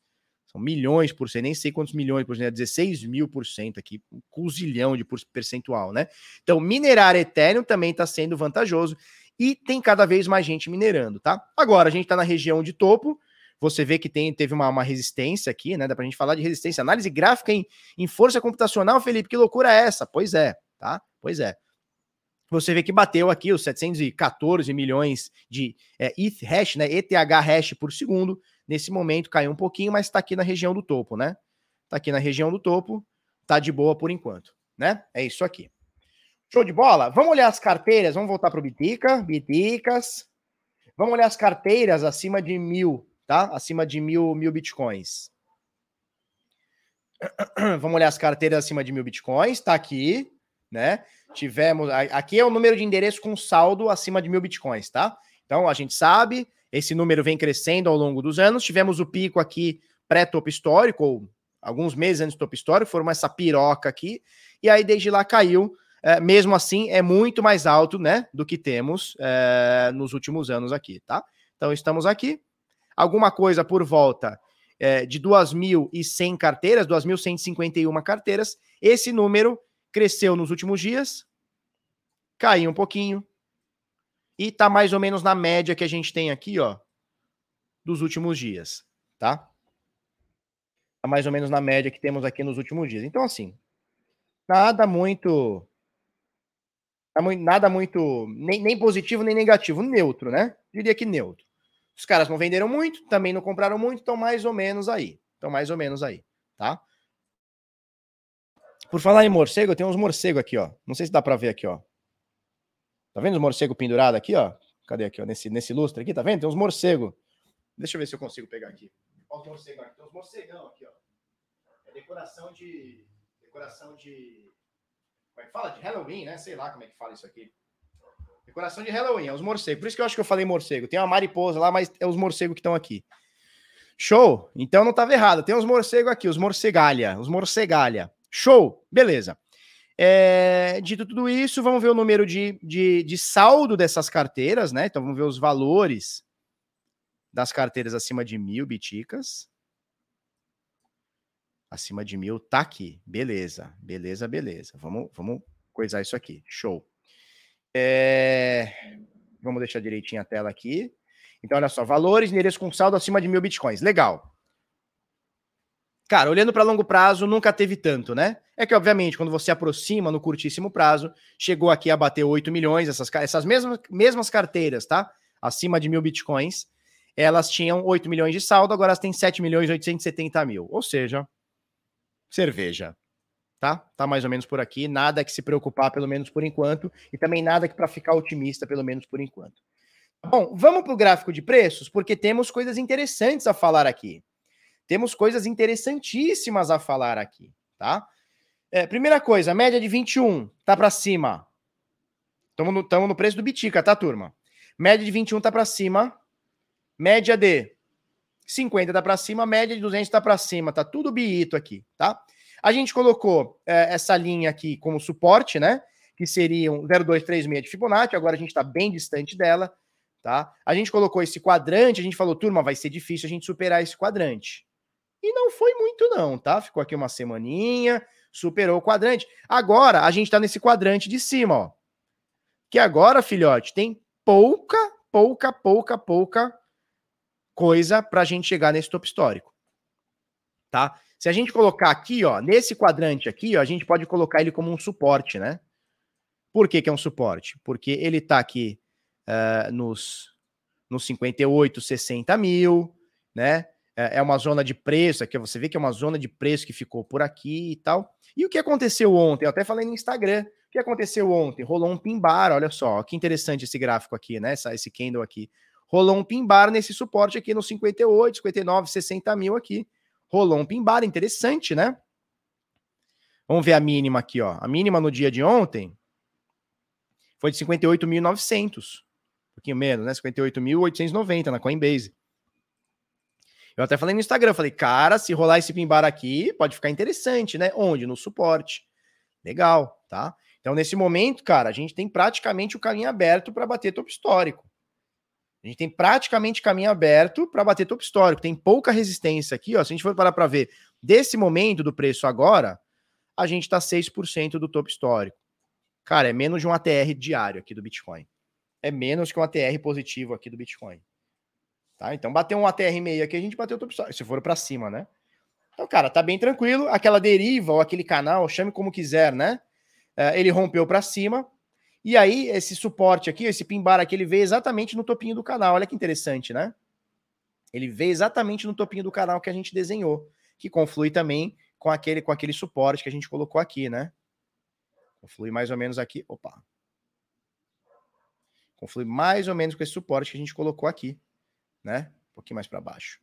São milhões por cento, nem sei quantos milhões por cento, 16 é mil por cento aqui, um cozilhão de percentual, né? Então, minerar Ethereum também está sendo vantajoso e tem cada vez mais gente minerando, tá? Agora, a gente está na região de topo, você vê que tem, teve uma, uma resistência aqui, né? Dá para a gente falar de resistência. Análise gráfica em, em força computacional, Felipe, que loucura é essa? Pois é, tá? Pois é. você vê que bateu aqui os 714 milhões de é, ETH hash, né? ETH hash por segundo. Nesse momento caiu um pouquinho, mas está aqui na região do topo, né? Está aqui na região do topo, tá de boa por enquanto, né? É isso aqui. Show de bola? Vamos olhar as carteiras, vamos voltar para o Bitica, Biticas. Vamos olhar as carteiras acima de mil, tá? Acima de mil, mil bitcoins. Vamos olhar as carteiras acima de mil bitcoins, tá aqui, né? Tivemos. Aqui é o número de endereço com saldo acima de mil bitcoins, tá? Então a gente sabe, esse número vem crescendo ao longo dos anos. Tivemos o pico aqui pré-topo histórico, ou alguns meses antes do topo histórico, formou essa piroca aqui, e aí desde lá caiu. É, mesmo assim, é muito mais alto, né, do que temos é, nos últimos anos aqui, tá? Então estamos aqui. Alguma coisa por volta é, de 2.100 carteiras, 2.151 carteiras. Esse número cresceu nos últimos dias, caiu um pouquinho e tá mais ou menos na média que a gente tem aqui, ó, dos últimos dias, tá? Tá mais ou menos na média que temos aqui nos últimos dias. Então, assim, nada muito. Nada muito. Nem, nem positivo, nem negativo. Neutro, né? Diria que neutro. Os caras não venderam muito, também não compraram muito, estão mais ou menos aí. Estão mais ou menos aí, tá? Por falar em morcego, tenho uns morcegos aqui, ó. Não sei se dá para ver aqui, ó. Tá vendo os morcegos pendurados aqui, ó? Cadê aqui, ó? Nesse, nesse lustre aqui, tá vendo? Tem uns morcegos. Deixa eu ver se eu consigo pegar aqui. Olha os morcegos aqui. Tem uns morcegão aqui, ó. É decoração de. Decoração de. Como é que fala? De Halloween, né? Sei lá como é que fala isso aqui. Decoração de Halloween, é os morcegos. Por isso que eu acho que eu falei morcego. Tem uma mariposa lá, mas é os morcegos que estão aqui. Show! Então não estava errado. Tem uns morcegos aqui, os morcegalha. Os morcegalha. Show, beleza. É, dito tudo isso, vamos ver o número de, de, de, saldo dessas carteiras, né? Então vamos ver os valores das carteiras acima de mil biticas. Acima de mil, tá aqui. Beleza, beleza, beleza. Vamos, vamos coisar isso aqui. Show. É, vamos deixar direitinho a tela aqui. Então, olha só, valores, endereço com saldo acima de mil bitcoins. Legal. Cara, olhando para longo prazo, nunca teve tanto, né? É que, obviamente, quando você aproxima no curtíssimo prazo, chegou aqui a bater 8 milhões, essas, essas mesmas, mesmas carteiras, tá? Acima de mil bitcoins, elas tinham 8 milhões de saldo, agora elas têm 7 milhões e 870 mil. Ou seja, cerveja. Tá? Tá mais ou menos por aqui. Nada que se preocupar, pelo menos por enquanto. E também nada que para ficar otimista, pelo menos por enquanto. Bom, vamos para o gráfico de preços, porque temos coisas interessantes a falar aqui temos coisas interessantíssimas a falar aqui, tá? É, primeira coisa, média de 21 tá para cima. Estamos no, no preço do Bitica, tá, turma? Média de 21 tá para cima. Média de 50 tá para cima, média de 200 tá para cima, tá tudo biito aqui, tá? A gente colocou é, essa linha aqui como suporte, né? Que seriam 0,236 de Fibonacci, agora a gente está bem distante dela, tá? A gente colocou esse quadrante, a gente falou, turma, vai ser difícil a gente superar esse quadrante. E não foi muito, não, tá? Ficou aqui uma semaninha, superou o quadrante. Agora a gente tá nesse quadrante de cima, ó. Que agora, filhote, tem pouca, pouca, pouca, pouca coisa pra gente chegar nesse topo histórico. Tá? Se a gente colocar aqui, ó, nesse quadrante aqui, ó, a gente pode colocar ele como um suporte, né? Por que, que é um suporte? Porque ele tá aqui uh, nos, nos 58, 60 mil, né? É, é uma zona de preço, aqui você vê que é uma zona de preço que ficou por aqui e tal. E o que aconteceu ontem? Eu até falei no Instagram. O que aconteceu ontem? Rolou um pimbar, olha só, que interessante esse gráfico aqui, né? Essa, esse candle aqui. Rolou um pimbar nesse suporte aqui no 58, 59, 60 mil aqui. Rolou um pimbar, interessante, né? Vamos ver a mínima aqui, ó. A mínima no dia de ontem foi de 58.900. Um pouquinho menos, né? 58.890 na Coinbase. Eu até falei no Instagram, falei, cara, se rolar esse pimbar aqui, pode ficar interessante, né? Onde? No suporte. Legal, tá? Então, nesse momento, cara, a gente tem praticamente o caminho aberto para bater topo histórico. A gente tem praticamente caminho aberto para bater topo histórico. Tem pouca resistência aqui, ó. Se a gente for parar para ver desse momento do preço agora, a gente está 6% do topo histórico. Cara, é menos de um ATR diário aqui do Bitcoin. É menos que um ATR positivo aqui do Bitcoin. Tá? Então, bateu um ATR meio aqui, a gente bateu o top se for para cima, né? Então, cara, tá bem tranquilo. Aquela deriva ou aquele canal, chame como quiser, né? Uh, ele rompeu para cima. E aí, esse suporte aqui, esse pimbar aqui, ele veio exatamente no topinho do canal. Olha que interessante, né? Ele veio exatamente no topinho do canal que a gente desenhou, que conflui também com aquele, com aquele suporte que a gente colocou aqui, né? Conflui mais ou menos aqui. Opa. Conflui mais ou menos com esse suporte que a gente colocou aqui, né? Um pouquinho mais para baixo.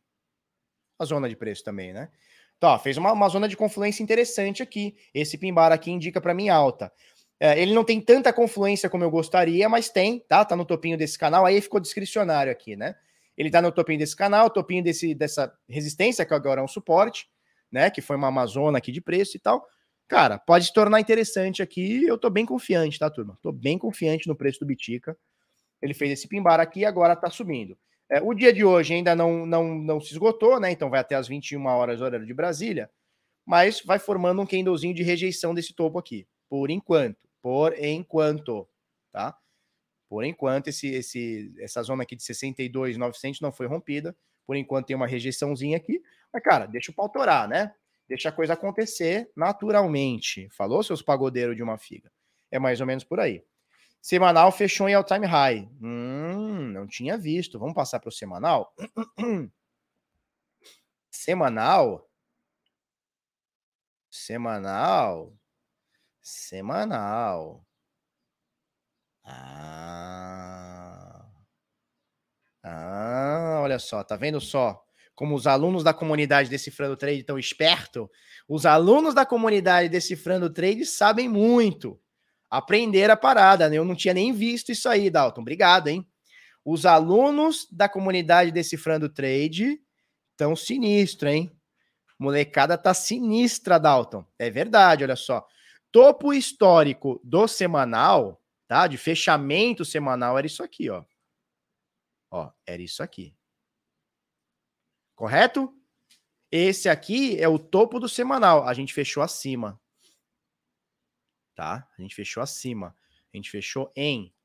A zona de preço também, né? Então, fez uma, uma zona de confluência interessante aqui. Esse pimbar aqui indica para mim alta. É, ele não tem tanta confluência como eu gostaria, mas tem, tá? Tá no topinho desse canal, aí ficou discricionário aqui, né? Ele tá no topinho desse canal, topinho desse, dessa resistência, que agora é um suporte, né? Que foi uma Amazona aqui de preço e tal. Cara, pode se tornar interessante aqui. Eu tô bem confiante, tá, turma? Tô bem confiante no preço do Bitica. Ele fez esse pimbar aqui e agora tá subindo. É, o dia de hoje ainda não, não, não se esgotou, né? Então vai até as 21 horas, horário de Brasília. Mas vai formando um candlezinho de rejeição desse topo aqui. Por enquanto. Por enquanto. Tá? Por enquanto, esse, esse, essa zona aqui de 62,900 não foi rompida. Por enquanto tem uma rejeiçãozinha aqui. Mas, cara, deixa o pau torar, né? Deixa a coisa acontecer naturalmente. Falou, seus pagodeiros de uma figa? É mais ou menos por aí. Semanal fechou em all-time high. Hum, não tinha visto. Vamos passar para o semanal? semanal? Semanal? Semanal. Ah. Ah, olha só, tá vendo só? Como os alunos da comunidade Decifrando Trade estão espertos, os alunos da comunidade Decifrando Trade sabem muito aprender a parada, né? Eu não tinha nem visto isso aí, Dalton. Obrigado, hein? Os alunos da comunidade Decifrando Trade estão sinistro, hein? Molecada tá sinistra, Dalton. É verdade, olha só. Topo histórico do semanal, tá? De fechamento semanal era isso aqui, ó. Ó, era isso aqui. Correto? Esse aqui é o topo do semanal. A gente fechou acima tá? A gente fechou acima. A gente fechou em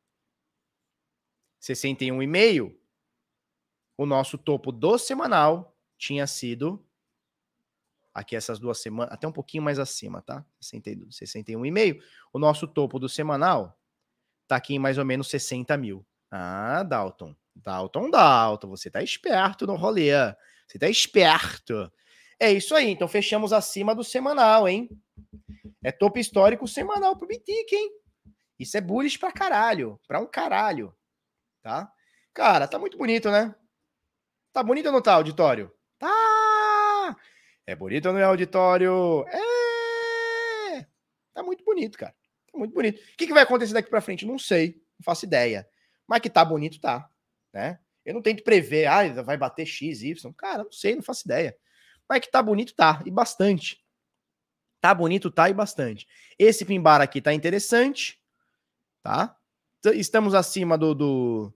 61,5. O nosso topo do semanal tinha sido aqui essas duas semanas, até um pouquinho mais acima, tá? 61,5. O nosso topo do semanal tá aqui em mais ou menos 60 mil. Ah, Dalton. Dalton, Dalton, você tá esperto no rolê. Você tá esperto. É isso aí, então fechamos acima do semanal, hein? É topo histórico semanal pro Bitic, hein? Isso é bullish pra caralho. Pra um caralho. Tá? Cara, tá muito bonito, né? Tá bonito ou não tá, auditório? Tá! É bonito não é, auditório? É! Tá muito bonito, cara. Tá muito bonito. O que, que vai acontecer daqui pra frente? Não sei. Não faço ideia. Mas que tá bonito, tá. Né? Eu não tento prever, ah, vai bater X, Y. Cara, não sei, não faço ideia. Mas que tá bonito, tá. E bastante. Tá bonito, tá e bastante. Esse pimbar aqui tá interessante, tá? Estamos acima do, do,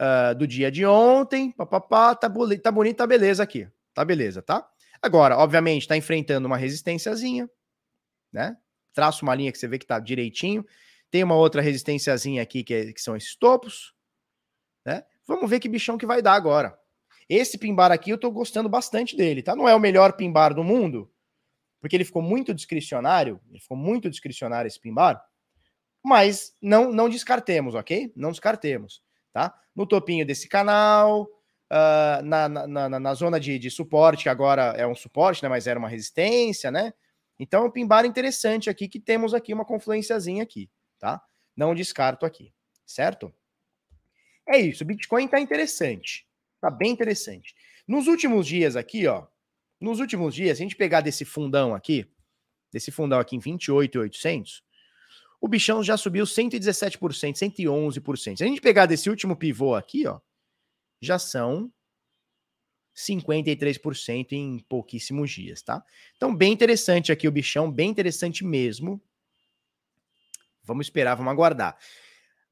uh, do dia de ontem, papapá, tá, tá bonito, tá beleza aqui, tá beleza, tá? Agora, obviamente, tá enfrentando uma resistênciazinha, né? Traço uma linha que você vê que tá direitinho. Tem uma outra resistênciazinha aqui que, é, que são esses topos, né? Vamos ver que bichão que vai dar agora. Esse pimbar aqui eu tô gostando bastante dele, tá? Não é o melhor pimbar do mundo, porque ele ficou muito discricionário, ele ficou muito discricionário esse pimbar, mas não não descartemos, ok? Não descartemos, tá? No topinho desse canal, uh, na, na, na, na, zona de, de suporte, agora é um suporte, né? Mas era uma resistência, né? Então, um pimbar interessante aqui, que temos aqui uma confluenciazinha aqui, tá? Não descarto aqui, certo? É isso, o Bitcoin tá interessante, tá bem interessante. Nos últimos dias aqui, ó, nos últimos dias, se a gente pegar desse fundão aqui, desse fundão aqui em 28,800, o bichão já subiu 117%, 111%. Se a gente pegar desse último pivô aqui, ó, já são 53% em pouquíssimos dias, tá? Então, bem interessante aqui o bichão, bem interessante mesmo. Vamos esperar, vamos aguardar.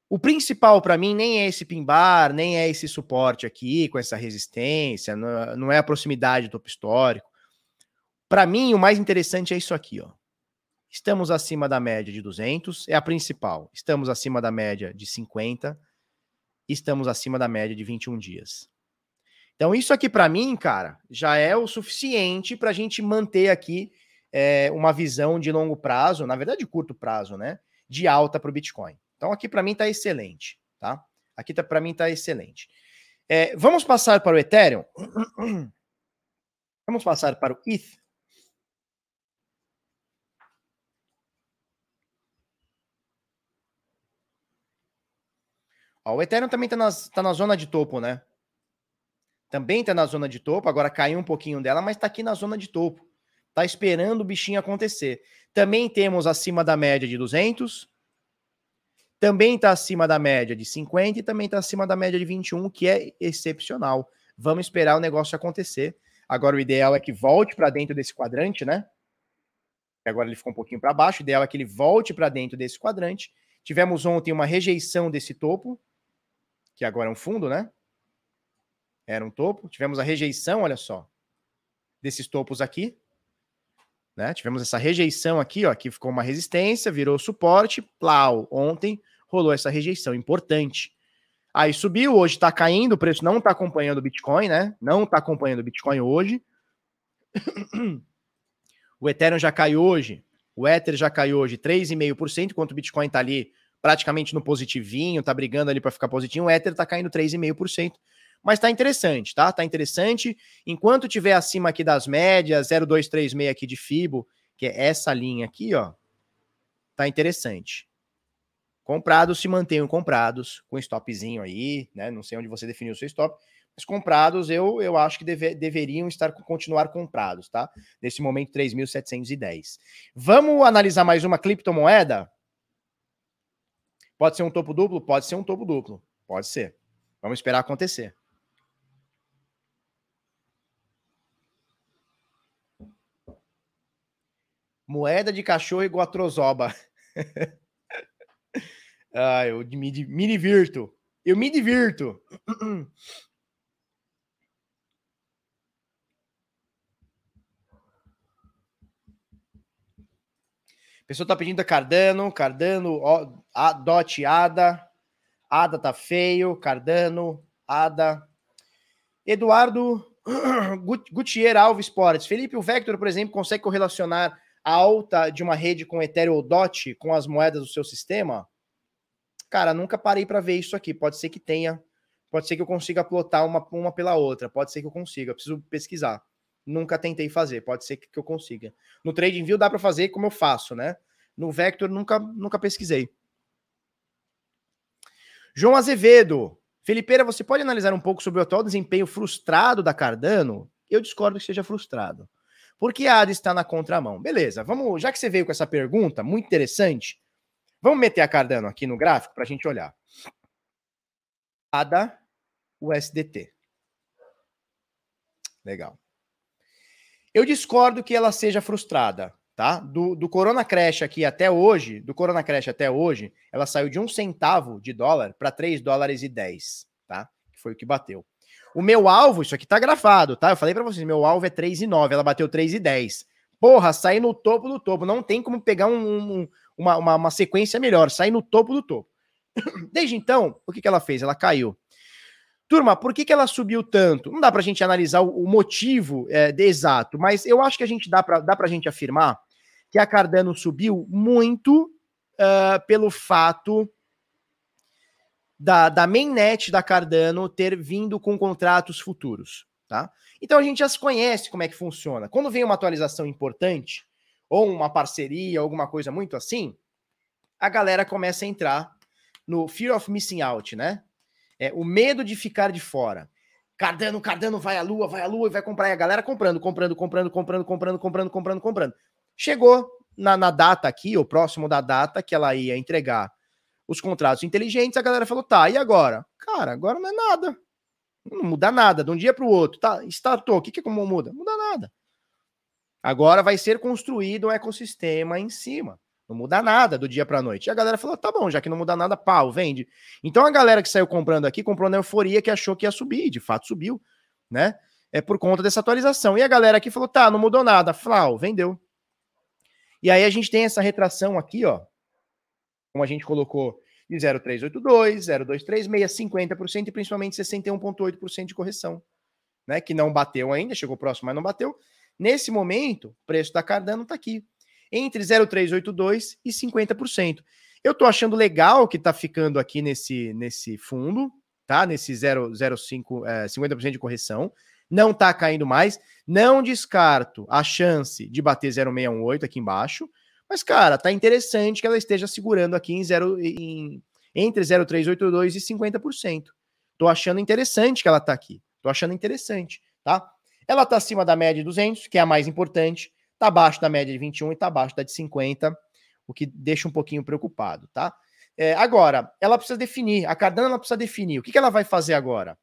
O principal para mim nem é esse pimbar, nem é esse suporte aqui com essa resistência, não é a proximidade do topo histórico. Para mim, o mais interessante é isso aqui, ó. Estamos acima da média de 200, é a principal. Estamos acima da média de 50, estamos acima da média de 21 dias. Então, isso aqui para mim, cara, já é o suficiente para a gente manter aqui é, uma visão de longo prazo, na verdade, de curto prazo, né? De alta para o Bitcoin Então aqui para mim está excelente, tá? Aqui tá, para mim está excelente. É, vamos passar para o Ethereum. Vamos passar para o ETH. Ó, o Ethereum também está tá na zona de topo, né? Também está na zona de topo, agora caiu um pouquinho dela, mas está aqui na zona de topo. Está esperando o bichinho acontecer. Também temos acima da média de 200, também está acima da média de 50 e também está acima da média de 21, que é excepcional. Vamos esperar o negócio acontecer. Agora o ideal é que volte para dentro desse quadrante, né? Agora ele ficou um pouquinho para baixo. O ideal é que ele volte para dentro desse quadrante. Tivemos ontem uma rejeição desse topo, que agora é um fundo, né? Era um topo. Tivemos a rejeição, olha só, desses topos aqui. Né? Tivemos essa rejeição aqui, ó, que ficou uma resistência, virou suporte, plau. Ontem rolou essa rejeição importante. Aí subiu, hoje está caindo, o preço não está acompanhando o Bitcoin, né? Não está acompanhando o Bitcoin hoje. O Ethereum já caiu hoje, o Ether já caiu hoje 3,5%, enquanto o Bitcoin está ali praticamente no positivinho, tá brigando ali para ficar positivo, o Ether tá caindo 3,5%. Mas tá interessante, tá? Tá interessante. Enquanto tiver acima aqui das médias, 0,236 aqui de Fibo, que é essa linha aqui, ó, tá interessante. Comprados se mantenham comprados, com stopzinho aí, né? Não sei onde você definiu o seu stop, mas comprados eu, eu acho que deve, deveriam estar continuar comprados, tá? Nesse momento 3.710. Vamos analisar mais uma criptomoeda? Pode ser um topo duplo? Pode ser um topo duplo. Pode ser. Vamos esperar acontecer. Moeda de cachorro igual a trozoba. ah, eu me, me divirto. Eu me divirto. pessoa tá pedindo a Cardano, Cardano, ó, a, Dot Ada, Ada tá feio, Cardano, Ada. Eduardo Gutier Alves Sports. Felipe, o Vector, por exemplo, consegue correlacionar a alta de uma rede com Ethereum ou DOT com as moedas do seu sistema? Cara, nunca parei para ver isso aqui. Pode ser que tenha. Pode ser que eu consiga plotar uma, uma pela outra. Pode ser que eu consiga. Eu preciso pesquisar. Nunca tentei fazer, pode ser que, que eu consiga. No TradingView dá para fazer como eu faço, né? No Vector nunca, nunca pesquisei. João Azevedo. Felipeira, você pode analisar um pouco sobre o atual desempenho frustrado da Cardano? Eu discordo que seja frustrado. Porque a ADA está na contramão. Beleza, vamos. Já que você veio com essa pergunta, muito interessante, vamos meter a Cardano aqui no gráfico para a gente olhar. ADA, USDT. Legal. Eu discordo que ela seja frustrada, tá? Do, do Corona Crash aqui até hoje, do Corona Crash até hoje, ela saiu de um centavo de dólar para 3 dólares e 10, tá? Que foi o que bateu. O meu alvo, isso aqui tá grafado, tá? Eu falei para vocês, meu alvo é 3,9, ela bateu 3,10. Porra, sair no topo do topo. Não tem como pegar um, um, uma, uma, uma, sequência melhor, sair no topo do topo. Desde então, o que, que ela fez? Ela caiu. Turma, por que, que ela subiu tanto? Não dá para a gente analisar o, o motivo é, exato, mas eu acho que a gente dá para dá a gente afirmar que a Cardano subiu muito uh, pelo fato da, da mainnet da Cardano ter vindo com contratos futuros, tá? Então a gente já se conhece como é que funciona. Quando vem uma atualização importante, ou uma parceria, alguma coisa muito assim, a galera começa a entrar no fear of missing out, né? É, o medo de ficar de fora. Cardano, Cardano vai à lua, vai à lua e vai comprar. E a galera comprando, comprando, comprando, comprando, comprando, comprando, comprando, comprando. Chegou na, na data aqui, ou próximo da data que ela ia entregar os contratos inteligentes, a galera falou: tá, e agora? Cara, agora não é nada. Não muda nada, de um dia para o outro. Tá, startou, o que, que como muda? Não muda nada. Agora vai ser construído um ecossistema em cima. Não muda nada do dia para noite. E a galera falou: tá bom, já que não muda nada, pau, vende. Então a galera que saiu comprando aqui comprou na euforia que achou que ia subir, de fato subiu, né? É por conta dessa atualização. E a galera aqui falou: tá, não mudou nada, flau, vendeu. E aí a gente tem essa retração aqui, ó, como a gente colocou de 0,382, 0,236, 50% e principalmente 61,8% de correção, né? Que não bateu ainda, chegou próximo, mas não bateu. Nesse momento, o preço da Cardano está aqui entre 0,382 e 50%. Eu tô achando legal que tá ficando aqui nesse, nesse fundo, tá? Nesse 0,05, é, 50% de correção. Não tá caindo mais. Não descarto a chance de bater 0,618 aqui embaixo. Mas, cara, tá interessante que ela esteja segurando aqui em, zero, em entre 0,382 e 50%. Tô achando interessante que ela tá aqui. Tô achando interessante, tá? Ela tá acima da média de 200, que é a mais importante. Tá abaixo da média de 21 e tá abaixo da de 50, o que deixa um pouquinho preocupado, tá? É, agora, ela precisa definir, a Cardano ela precisa definir. O que, que ela vai fazer agora?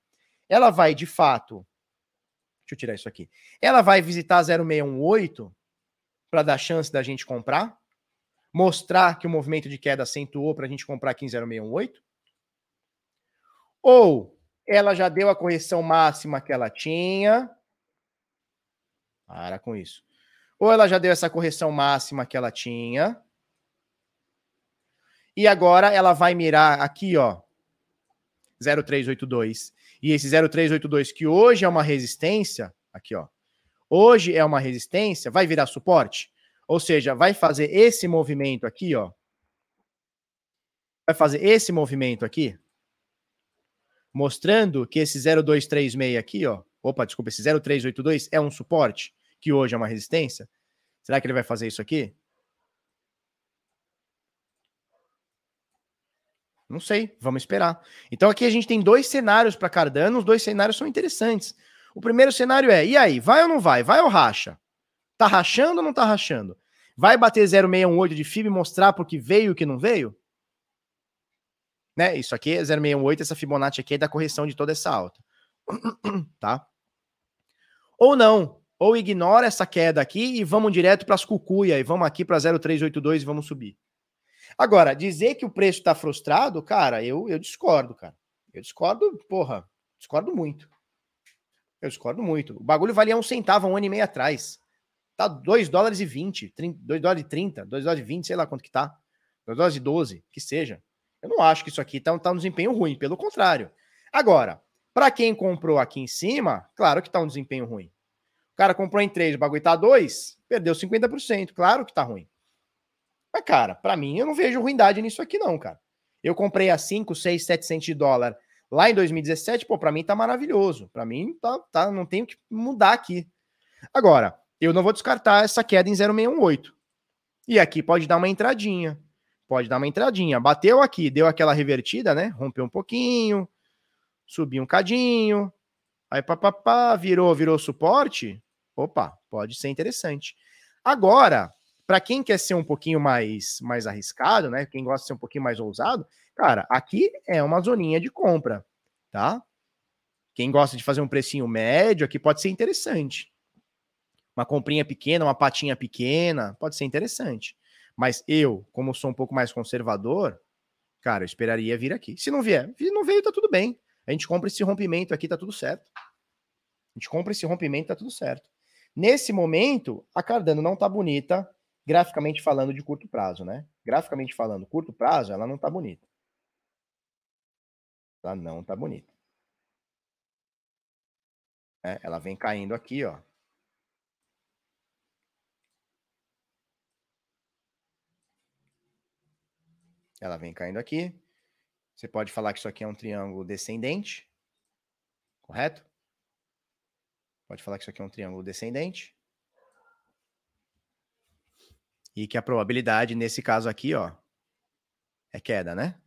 Ela vai, de fato, deixa eu tirar isso aqui. Ela vai visitar 0618 para dar chance da gente comprar, mostrar que o movimento de queda acentuou para a gente comprar aqui em 0618? Ou ela já deu a correção máxima que ela tinha? Para com isso. Ou ela já deu essa correção máxima que ela tinha? E agora ela vai mirar aqui, ó, 0382. E esse 0382 que hoje é uma resistência, aqui, ó, hoje é uma resistência, vai virar suporte? Ou seja, vai fazer esse movimento aqui, ó. Vai fazer esse movimento aqui, mostrando que esse 0236 aqui, ó, opa, desculpa, esse 0382 é um suporte, que hoje é uma resistência. Será que ele vai fazer isso aqui? Não sei, vamos esperar. Então aqui a gente tem dois cenários para Cardano, os dois cenários são interessantes. O primeiro cenário é: e aí, vai ou não vai? Vai ou racha? Tá rachando ou não tá rachando? Vai bater 0,618 de FIB e mostrar porque veio o que não veio? Né? Isso aqui é 0,618, essa Fibonacci aqui é da correção de toda essa alta. tá? Ou não, ou ignora essa queda aqui e vamos direto para as cucuia e vamos aqui para 0,382 e vamos subir. Agora, dizer que o preço está frustrado, cara, eu, eu discordo, cara. Eu discordo, porra, discordo muito. Eu discordo muito. O bagulho valia um centavo um ano e meio atrás. Tá 2 dólares e 20, 2 dólares e 30, 2 dólares e 20, sei lá quanto que tá. 2 dólares e 12, que seja. Eu não acho que isso aqui tá, tá um desempenho ruim, pelo contrário. Agora, para quem comprou aqui em cima, claro que tá um desempenho ruim. O cara comprou em 3, o bagulho tá 2, perdeu 50%, claro que tá ruim. Mas, cara, para mim, eu não vejo ruindade nisso aqui, não, cara. Eu comprei a 5, 6, 7 centos de dólar lá em 2017, pô, para mim tá maravilhoso. Para mim, tá, tá, não tem o que mudar aqui. Agora, eu não vou descartar essa queda em 0618. E aqui pode dar uma entradinha. Pode dar uma entradinha. Bateu aqui, deu aquela revertida, né? Rompeu um pouquinho, subiu um cadinho. Aí papapá, virou, virou suporte. Opa, pode ser interessante. Agora, para quem quer ser um pouquinho mais, mais arriscado, né? Quem gosta de ser um pouquinho mais ousado, cara, aqui é uma zoninha de compra, tá? Quem gosta de fazer um precinho médio aqui pode ser interessante. Uma comprinha pequena, uma patinha pequena, pode ser interessante. Mas eu, como sou um pouco mais conservador, cara, eu esperaria vir aqui. Se não vier, não veio, tá tudo bem. A gente compra esse rompimento aqui, tá tudo certo. A gente compra esse rompimento, tá tudo certo. Nesse momento, a Cardano não tá bonita, graficamente falando de curto prazo, né? Graficamente falando, curto prazo, ela não tá bonita. Ela não tá bonita. É, ela vem caindo aqui, ó. Ela vem caindo aqui. Você pode falar que isso aqui é um triângulo descendente, correto? Pode falar que isso aqui é um triângulo descendente. E que a probabilidade, nesse caso aqui, ó, é queda, né?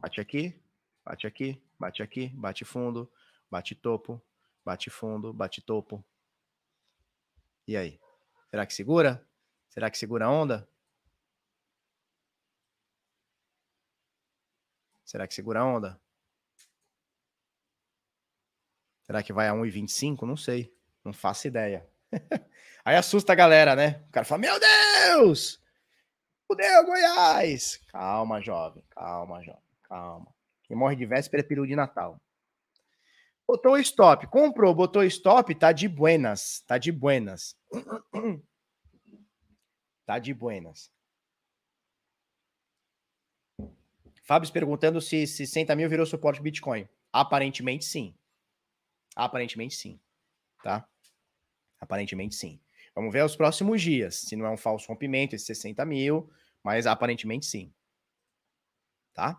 Bate aqui, bate aqui, bate aqui, bate fundo, bate topo, bate fundo, bate topo. E aí? Será que segura? Será que segura a onda? Será que segura a onda? Será que vai a 1,25? Não sei. Não faço ideia. Aí assusta a galera, né? O cara fala: Meu Deus! Fudeu, Goiás! Calma, jovem. Calma, jovem. Calma. Quem morre de véspera é peru de Natal. Botou stop. Comprou, botou stop, tá de buenas. Tá de buenas. Tá de buenas. Fábio perguntando se 60 mil virou suporte Bitcoin. Aparentemente sim. Aparentemente sim. Tá? Aparentemente sim. Vamos ver os próximos dias, se não é um falso rompimento, esse 60 mil, mas aparentemente sim. Tá?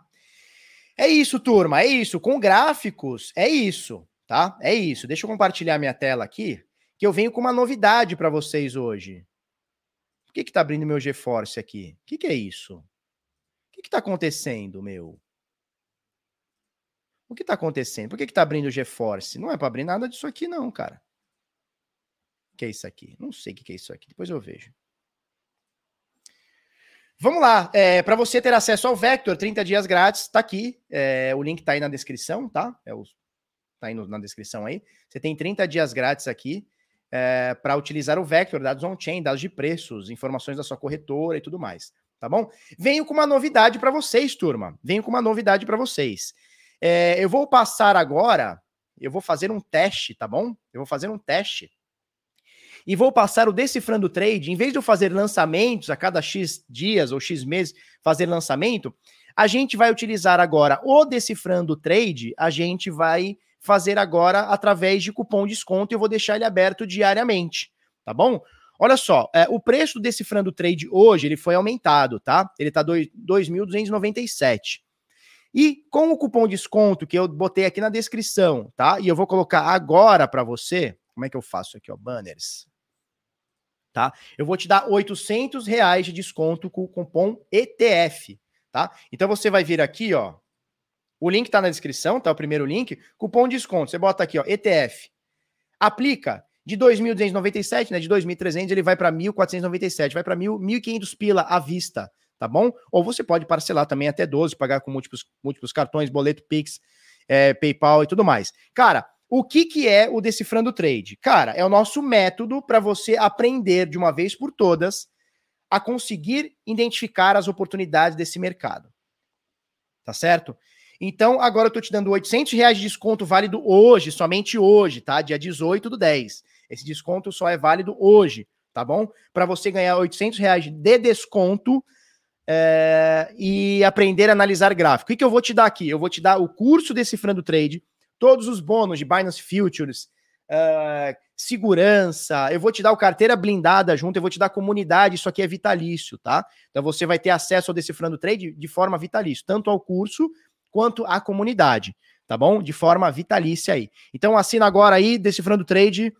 É isso, turma, é isso. Com gráficos, é isso, tá? É isso. Deixa eu compartilhar minha tela aqui, que eu venho com uma novidade para vocês hoje. Por que que tá abrindo meu GeForce aqui? O que que é isso? O que que tá acontecendo, meu? O que tá acontecendo? Por que que tá abrindo o GeForce? Não é para abrir nada disso aqui não, cara que é isso aqui? Não sei o que é isso aqui, depois eu vejo. Vamos lá, é, para você ter acesso ao Vector, 30 dias grátis, tá aqui, é, o link tá aí na descrição, tá? É o, tá aí no, na descrição aí. Você tem 30 dias grátis aqui é, para utilizar o Vector, dados on-chain, dados de preços, informações da sua corretora e tudo mais, tá bom? Venho com uma novidade para vocês, turma. Venho com uma novidade para vocês. É, eu vou passar agora, eu vou fazer um teste, tá bom? Eu vou fazer um teste e vou passar o Decifrando Trade, em vez de eu fazer lançamentos a cada X dias ou X meses, fazer lançamento, a gente vai utilizar agora o Decifrando Trade, a gente vai fazer agora através de cupom desconto e eu vou deixar ele aberto diariamente, tá bom? Olha só, é, o preço do Decifrando Trade hoje, ele foi aumentado, tá? Ele tá 2.297. E com o cupom desconto que eu botei aqui na descrição, tá? E eu vou colocar agora para você, como é que eu faço aqui, ó, banners? Tá? Eu vou te dar 800 reais de desconto com o cupom ETF, tá? Então você vai vir aqui, ó, o link tá na descrição, tá? O primeiro link, cupom desconto. Você bota aqui, ó, ETF. Aplica de 2.297, né? De 2.300 ele vai para 1.497, vai para 1.500 pila à vista, tá bom? Ou você pode parcelar também até 12, pagar com múltiplos, múltiplos cartões, boleto Pix, é, PayPal e tudo mais. Cara, o que, que é o Decifrando Trade? Cara, é o nosso método para você aprender de uma vez por todas a conseguir identificar as oportunidades desse mercado. Tá certo? Então, agora eu tô te dando 800 reais de desconto válido hoje, somente hoje, tá? Dia 18 do 10. Esse desconto só é válido hoje, tá bom? Para você ganhar 800 reais de desconto é, e aprender a analisar gráfico. O que, que eu vou te dar aqui? Eu vou te dar o curso Decifrando Trade, todos os bônus de Binance Futures, uh, segurança, eu vou te dar o carteira blindada junto, eu vou te dar comunidade, isso aqui é vitalício, tá? Então você vai ter acesso ao Decifrando Trade de forma vitalício, tanto ao curso quanto à comunidade, tá bom? De forma vitalícia aí. Então assina agora aí, Decifrando Trade,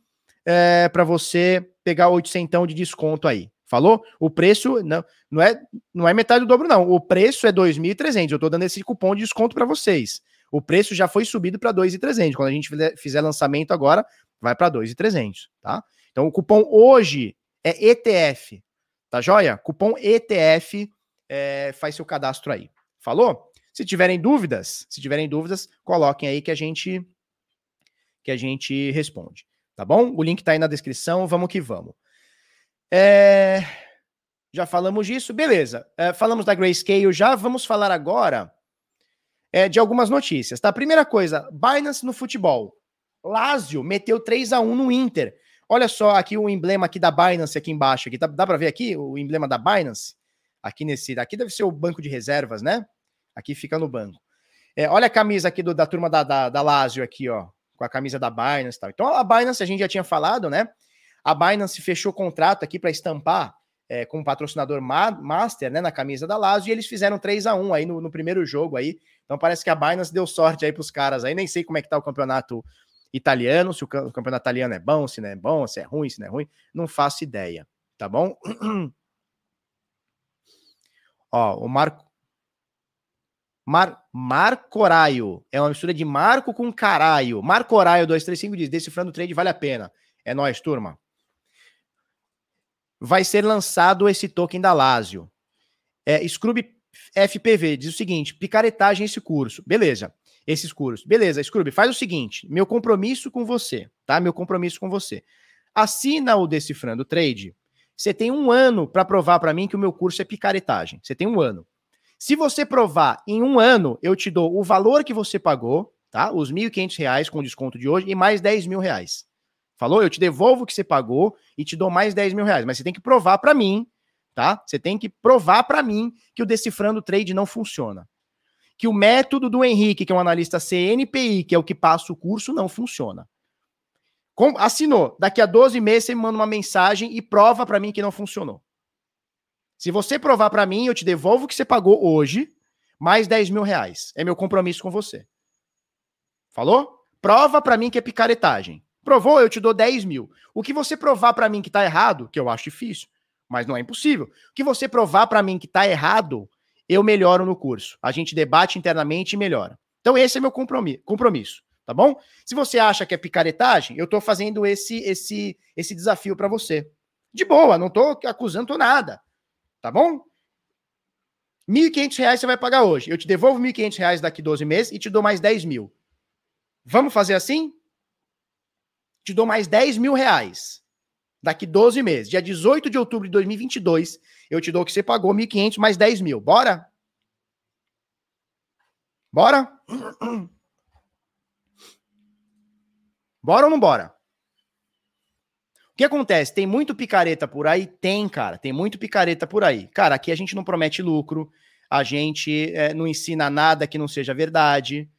é, para você pegar 800 de desconto aí. Falou? O preço não, não, é, não é metade do dobro, não. O preço é 2.300. Eu estou dando esse cupom de desconto para vocês. O preço já foi subido para 2,300. Quando a gente fizer lançamento agora, vai para 2,300, tá? Então o cupom hoje é ETF, tá joia? Cupom ETF, é, faz seu cadastro aí. Falou? Se tiverem dúvidas, se tiverem dúvidas, coloquem aí que a gente que a gente responde, tá bom? O link tá aí na descrição, vamos que vamos. É, já falamos disso, beleza. É, falamos da Grayscale já, vamos falar agora é, de algumas notícias, tá? Primeira coisa, Binance no futebol. Lazio meteu 3 a 1 no Inter. Olha só aqui o emblema aqui da Binance aqui embaixo, aqui dá, dá para ver aqui o emblema da Binance? Aqui nesse, aqui deve ser o banco de reservas, né? Aqui fica no banco. É, olha a camisa aqui do, da turma da, da, da Lazio aqui, ó, com a camisa da Binance e tal. Então a Binance a gente já tinha falado, né? A Binance fechou contrato aqui para estampar é, como patrocinador ma master, né, na camisa da Lazio, e eles fizeram 3 a 1 aí no, no primeiro jogo aí. Então parece que a Binance deu sorte aí para os caras aí. Nem sei como é que tá o campeonato italiano, se o, o campeonato italiano é bom, se não é bom, se é ruim, se não é ruim, não faço ideia, tá bom? Ó, o Marco Mar Marcoraio. É uma mistura de Marco com Caraio. Marcoraio 235 diz: Decifrando o trade vale a pena. É nós, turma vai ser lançado esse token da Lazio. É, Scrub FPV diz o seguinte: picaretagem esse curso. Beleza. Esses cursos. Beleza, Scrub, faz o seguinte: meu compromisso com você, tá? Meu compromisso com você. Assina o Decifrando Trade. Você tem um ano para provar para mim que o meu curso é picaretagem. Você tem um ano. Se você provar em um ano, eu te dou o valor que você pagou, tá? Os R$ 1.500 com desconto de hoje e mais 10 mil reais. Falou? Eu te devolvo o que você pagou e te dou mais 10 mil reais. Mas você tem que provar para mim, tá? Você tem que provar para mim que o Decifrando Trade não funciona. Que o método do Henrique, que é um analista CNPI, que é o que passa o curso, não funciona. Com, assinou. Daqui a 12 meses você me manda uma mensagem e prova para mim que não funcionou. Se você provar para mim, eu te devolvo o que você pagou hoje, mais 10 mil reais. É meu compromisso com você. Falou? Prova para mim que é picaretagem. Provou, eu te dou 10 mil. O que você provar para mim que tá errado, que eu acho difícil, mas não é impossível. O que você provar para mim que tá errado, eu melhoro no curso. A gente debate internamente e melhora. Então esse é meu compromisso, tá bom? Se você acha que é picaretagem, eu tô fazendo esse esse esse desafio para você. De boa, não tô acusando nada. Tá bom? R$ 1.500 você vai pagar hoje. Eu te devolvo R$ 1.500 daqui 12 meses e te dou mais 10 mil. Vamos fazer assim? Te dou mais 10 mil reais daqui 12 meses. Dia 18 de outubro de 2022, eu te dou o que você pagou, 1.500 mais 10 mil. Bora? Bora? Bora ou não bora? O que acontece? Tem muito picareta por aí? Tem, cara. Tem muito picareta por aí. Cara, aqui a gente não promete lucro, a gente é, não ensina nada que não seja verdade.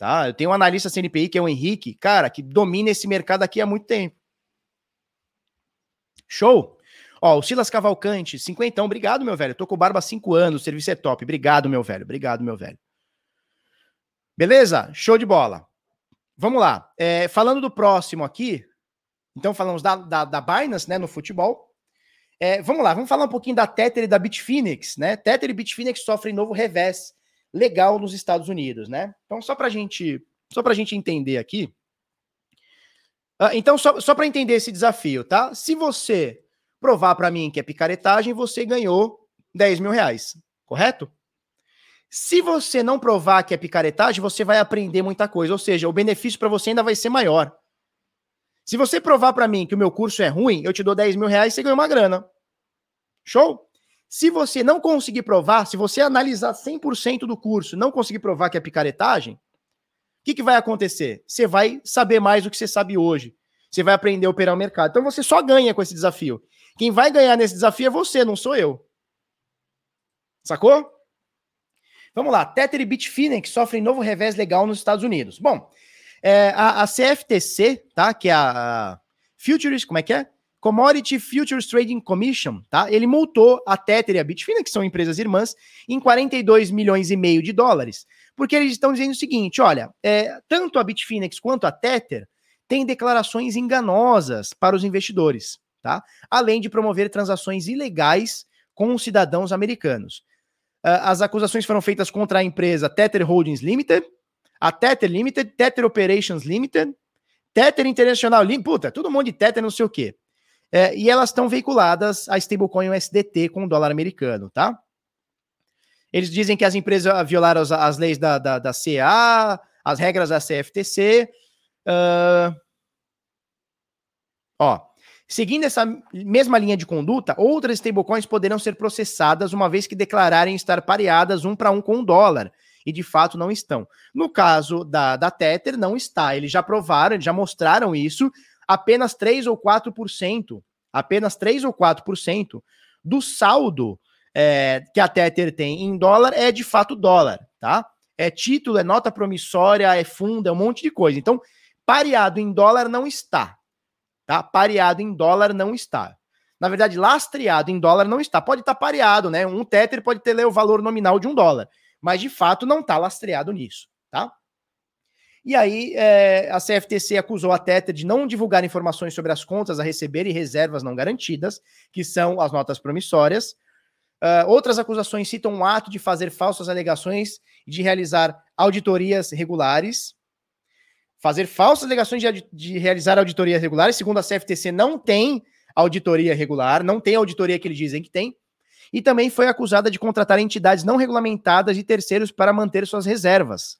Tá? Eu tenho um analista CNPI, que é o Henrique, cara, que domina esse mercado aqui há muito tempo. Show? Ó, o Silas Cavalcante, cinquentão, obrigado, meu velho. tô com barba há cinco anos, o serviço é top. Obrigado, meu velho. Obrigado, meu velho. Beleza? Show de bola. Vamos lá. É, falando do próximo aqui, então falamos da, da, da Binance, né, no futebol. É, vamos lá, vamos falar um pouquinho da Tether e da Bitfinex, né? Tether e Bitfinex sofrem novo revés legal nos Estados Unidos, né? Então, só para gente, só para gente entender aqui. Uh, então, só, só para entender esse desafio, tá? Se você provar para mim que é picaretagem, você ganhou 10 mil reais, correto? Se você não provar que é picaretagem, você vai aprender muita coisa, ou seja, o benefício para você ainda vai ser maior. Se você provar para mim que o meu curso é ruim, eu te dou 10 mil reais e você ganha uma grana. Show? Se você não conseguir provar, se você analisar 100% do curso não conseguir provar que é picaretagem, o que, que vai acontecer? Você vai saber mais do que você sabe hoje. Você vai aprender a operar o mercado. Então você só ganha com esse desafio. Quem vai ganhar nesse desafio é você, não sou eu. Sacou? Vamos lá. Tether e Bitfinex sofrem novo revés legal nos Estados Unidos. Bom, é, a, a, CFTC, tá? Que é a, a Futures, como é que é? Commodity Futures Trading Commission, tá? Ele multou a Tether e a Bitfinex, que são empresas irmãs, em 42 milhões e meio de dólares, porque eles estão dizendo o seguinte: olha, é, tanto a Bitfinex quanto a Tether têm declarações enganosas para os investidores, tá? Além de promover transações ilegais com os cidadãos americanos. Uh, as acusações foram feitas contra a empresa Tether Holdings Limited, a Tether Limited, Tether Operations Limited, Tether International Limited, puta, todo mundo de Tether não sei o quê. É, e elas estão veiculadas a stablecoin USDT com o dólar americano, tá? Eles dizem que as empresas violaram as, as leis da, da, da, CA, as regras da CFTC. Uh... Ó, seguindo essa mesma linha de conduta, outras stablecoins poderão ser processadas uma vez que declararem estar pareadas um para um com o dólar. E de fato não estão. No caso da, da Tether, não está. Eles já provaram, eles já mostraram isso apenas 3 ou 4%, apenas 3 ou 4% do saldo é, que a Tether tem em dólar é de fato dólar, tá? É título, é nota promissória, é fundo, é um monte de coisa. Então, pareado em dólar não está, tá? Pareado em dólar não está. Na verdade, lastreado em dólar não está. Pode estar pareado, né? Um Tether pode ter o valor nominal de um dólar, mas de fato não está lastreado nisso, tá? E aí é, a CFTC acusou a Tether de não divulgar informações sobre as contas a receber e reservas não garantidas, que são as notas promissórias. Uh, outras acusações citam um ato de fazer falsas alegações e de realizar auditorias regulares. Fazer falsas alegações de, de realizar auditorias regulares, segundo a CFTC, não tem auditoria regular, não tem auditoria que eles dizem que tem. E também foi acusada de contratar entidades não regulamentadas e terceiros para manter suas reservas.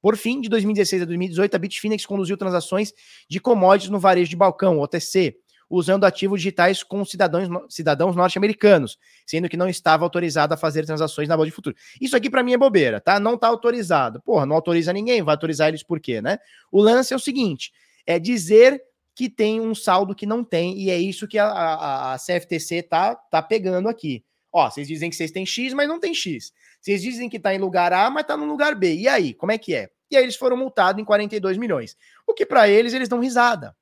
Por fim, de 2016 a 2018, a Bitfinex conduziu transações de commodities no varejo de balcão, OTC, usando ativos digitais com cidadãos, cidadãos norte-americanos, sendo que não estava autorizado a fazer transações na bolsa de futuro. Isso aqui para mim é bobeira, tá? Não tá autorizado. Porra, não autoriza ninguém, vai autorizar eles por quê, né? O lance é o seguinte, é dizer que tem um saldo que não tem, e é isso que a, a, a CFTC tá, tá pegando aqui. Ó, vocês dizem que vocês têm X, mas não tem X. Vocês dizem que está em lugar A, mas está no lugar B. E aí, como é que é? E aí eles foram multados em 42 milhões. O que para eles, eles dão risada.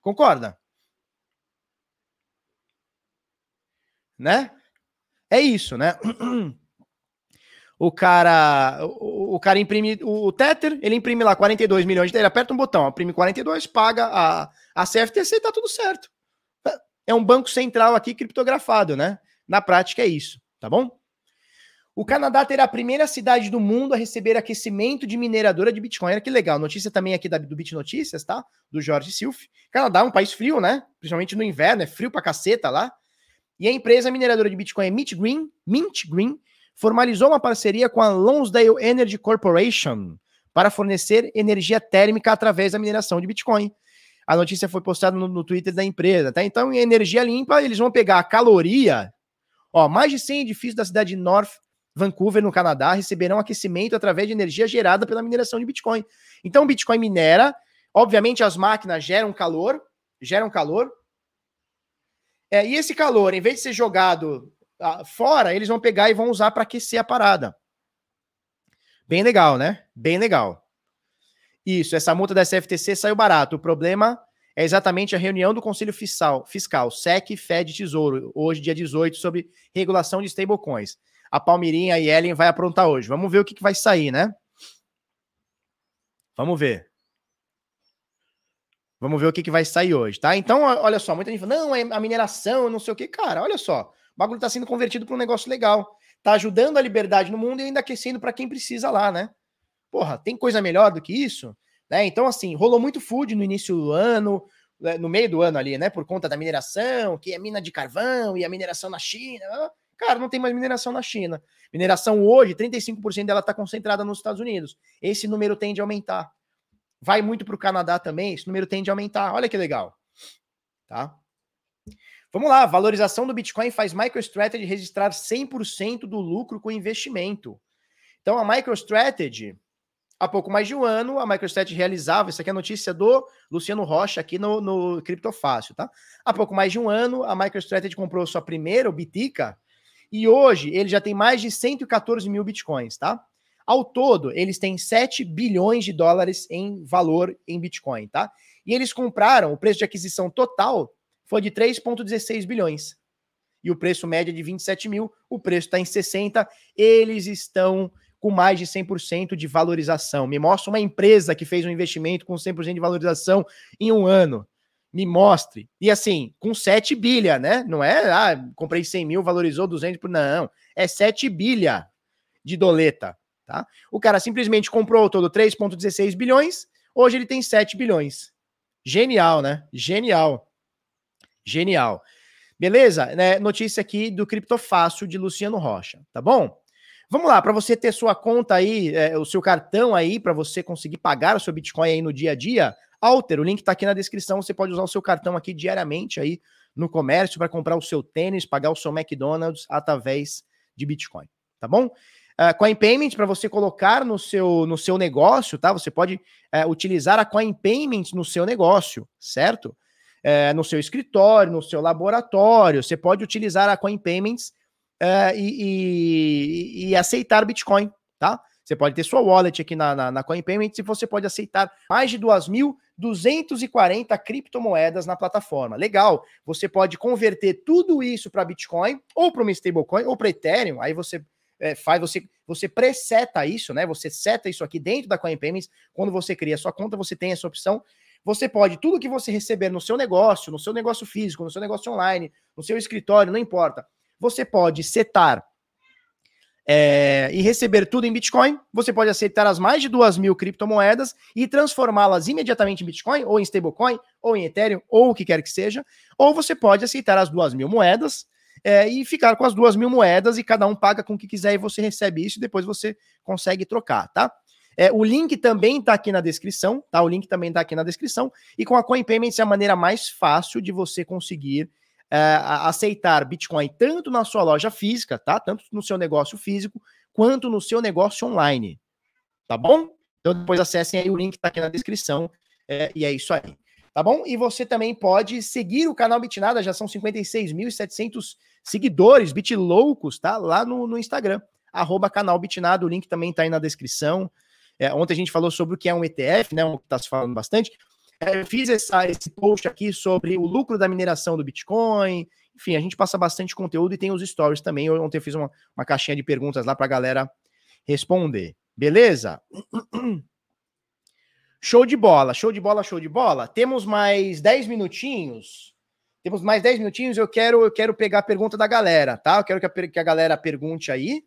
Concorda? Né? É isso, né? O cara, o, o cara imprime o, Tether, ele imprime lá 42 milhões de ele aperta um botão, imprime 42, paga a, a CFTC, tá tudo certo. É um banco central aqui criptografado, né? Na prática é isso, tá bom? O Canadá terá a primeira cidade do mundo a receber aquecimento de mineradora de Bitcoin. Olha que legal. Notícia também aqui da, do Bit Notícias, tá? Do Jorge Silf. Canadá é um país frio, né? Principalmente no inverno, é frio pra caceta lá. E a empresa mineradora de Bitcoin Mint Green, Mint Green formalizou uma parceria com a Lonsdale Energy Corporation para fornecer energia térmica através da mineração de Bitcoin. A notícia foi postada no, no Twitter da empresa, tá? Então, em energia limpa, eles vão pegar a caloria. Ó, mais de 100 edifícios da cidade de North Vancouver, no Canadá, receberão aquecimento através de energia gerada pela mineração de Bitcoin. Então, o Bitcoin minera, obviamente as máquinas geram calor, geram calor, é, e esse calor, em vez de ser jogado ah, fora, eles vão pegar e vão usar para aquecer a parada. Bem legal, né? Bem legal. Isso, essa multa da SFTC saiu barato. O problema é exatamente a reunião do Conselho Fiscal, Fiscal SEC, Fed Tesouro, hoje, dia 18, sobre regulação de stablecoins. A Palmirinha e Ellen vai aprontar hoje. Vamos ver o que, que vai sair, né? Vamos ver. Vamos ver o que, que vai sair hoje, tá? Então, olha só, muita gente fala, não, é a mineração, não sei o que. Cara, olha só, o bagulho tá sendo convertido para um negócio legal. Tá ajudando a liberdade no mundo e ainda aquecendo para quem precisa lá, né? Porra, tem coisa melhor do que isso? Né? Então, assim, rolou muito food no início do ano, né, no meio do ano ali, né? Por conta da mineração, que é mina de carvão e a mineração na China. Cara, não tem mais mineração na China. Mineração hoje, 35% dela está concentrada nos Estados Unidos. Esse número tende a aumentar vai muito para o Canadá também, esse número tende a aumentar. Olha que legal. Tá? Vamos lá, valorização do Bitcoin faz MicroStrategy registrar 100% do lucro com investimento. Então, a MicroStrategy, há pouco mais de um ano, a MicroStrategy realizava, isso aqui é a notícia do Luciano Rocha aqui no, no Criptofácil, tá? Há pouco mais de um ano, a MicroStrategy comprou sua primeira, o Bitica, e hoje ele já tem mais de 114 mil Bitcoins, tá? Ao todo, eles têm 7 bilhões de dólares em valor em Bitcoin, tá? E eles compraram, o preço de aquisição total foi de 3,16 bilhões. E o preço médio é de 27 mil, o preço está em 60. Eles estão com mais de 100% de valorização. Me mostra uma empresa que fez um investimento com 100% de valorização em um ano. Me mostre. E assim, com 7 bilha, né? Não é, ah, comprei 100 mil, valorizou 200 por. Não. É 7 bilha de doleta. Tá? O cara simplesmente comprou todo 3,16 bilhões, hoje ele tem 7 bilhões. Genial, né? Genial. Genial. Beleza? Né? Notícia aqui do Criptofácil de Luciano Rocha, tá bom? Vamos lá, para você ter sua conta aí, é, o seu cartão aí, para você conseguir pagar o seu Bitcoin aí no dia a dia, Alter, o link está aqui na descrição, você pode usar o seu cartão aqui diariamente aí no comércio para comprar o seu tênis, pagar o seu McDonald's através de Bitcoin, tá bom? Uh, Coin Payment para você colocar no seu, no seu negócio, tá? Você pode uh, utilizar a Coin Payment no seu negócio, certo? Uh, no seu escritório, no seu laboratório, você pode utilizar a Coin Payments uh, e, e, e, aceitar Bitcoin, tá? Você pode ter sua wallet aqui na, na, na Coin e você pode aceitar mais de 2.240 criptomoedas na plataforma. Legal. Você pode converter tudo isso para Bitcoin ou para uma stablecoin ou para Ethereum. Aí você é, faz, você, você preseta isso, né? Você seta isso aqui dentro da Coin Payments. Quando você cria a sua conta, você tem essa opção. Você pode, tudo que você receber no seu negócio, no seu negócio físico, no seu negócio online, no seu escritório, não importa. Você pode setar é, e receber tudo em Bitcoin. Você pode aceitar as mais de duas mil criptomoedas e transformá-las imediatamente em Bitcoin, ou em stablecoin, ou em Ethereum, ou o que quer que seja. Ou você pode aceitar as duas mil moedas é, e ficar com as duas mil moedas e cada um paga com o que quiser e você recebe isso e depois você consegue trocar, tá? É, o link também está aqui na descrição, tá? O link também está aqui na descrição. E com a Coin Payments é a maneira mais fácil de você conseguir é, aceitar Bitcoin tanto na sua loja física, tá? Tanto no seu negócio físico, quanto no seu negócio online. Tá bom? Então depois acessem aí o link está aqui na descrição. É, e é isso aí. Tá bom? E você também pode seguir o canal Bitnada, já são 56.700 seguidores, bitloucos, tá? Lá no, no Instagram, arroba canal Bitnada, o link também tá aí na descrição. É, ontem a gente falou sobre o que é um ETF, né? Um que tá se falando bastante. É, fiz essa, esse post aqui sobre o lucro da mineração do Bitcoin. Enfim, a gente passa bastante conteúdo e tem os stories também. Eu, ontem fiz uma, uma caixinha de perguntas lá para a galera responder. Beleza? Show de bola, show de bola, show de bola. Temos mais 10 minutinhos. Temos mais 10 minutinhos. Eu quero, eu quero pegar a pergunta da galera, tá? Eu quero que a, que a galera pergunte aí.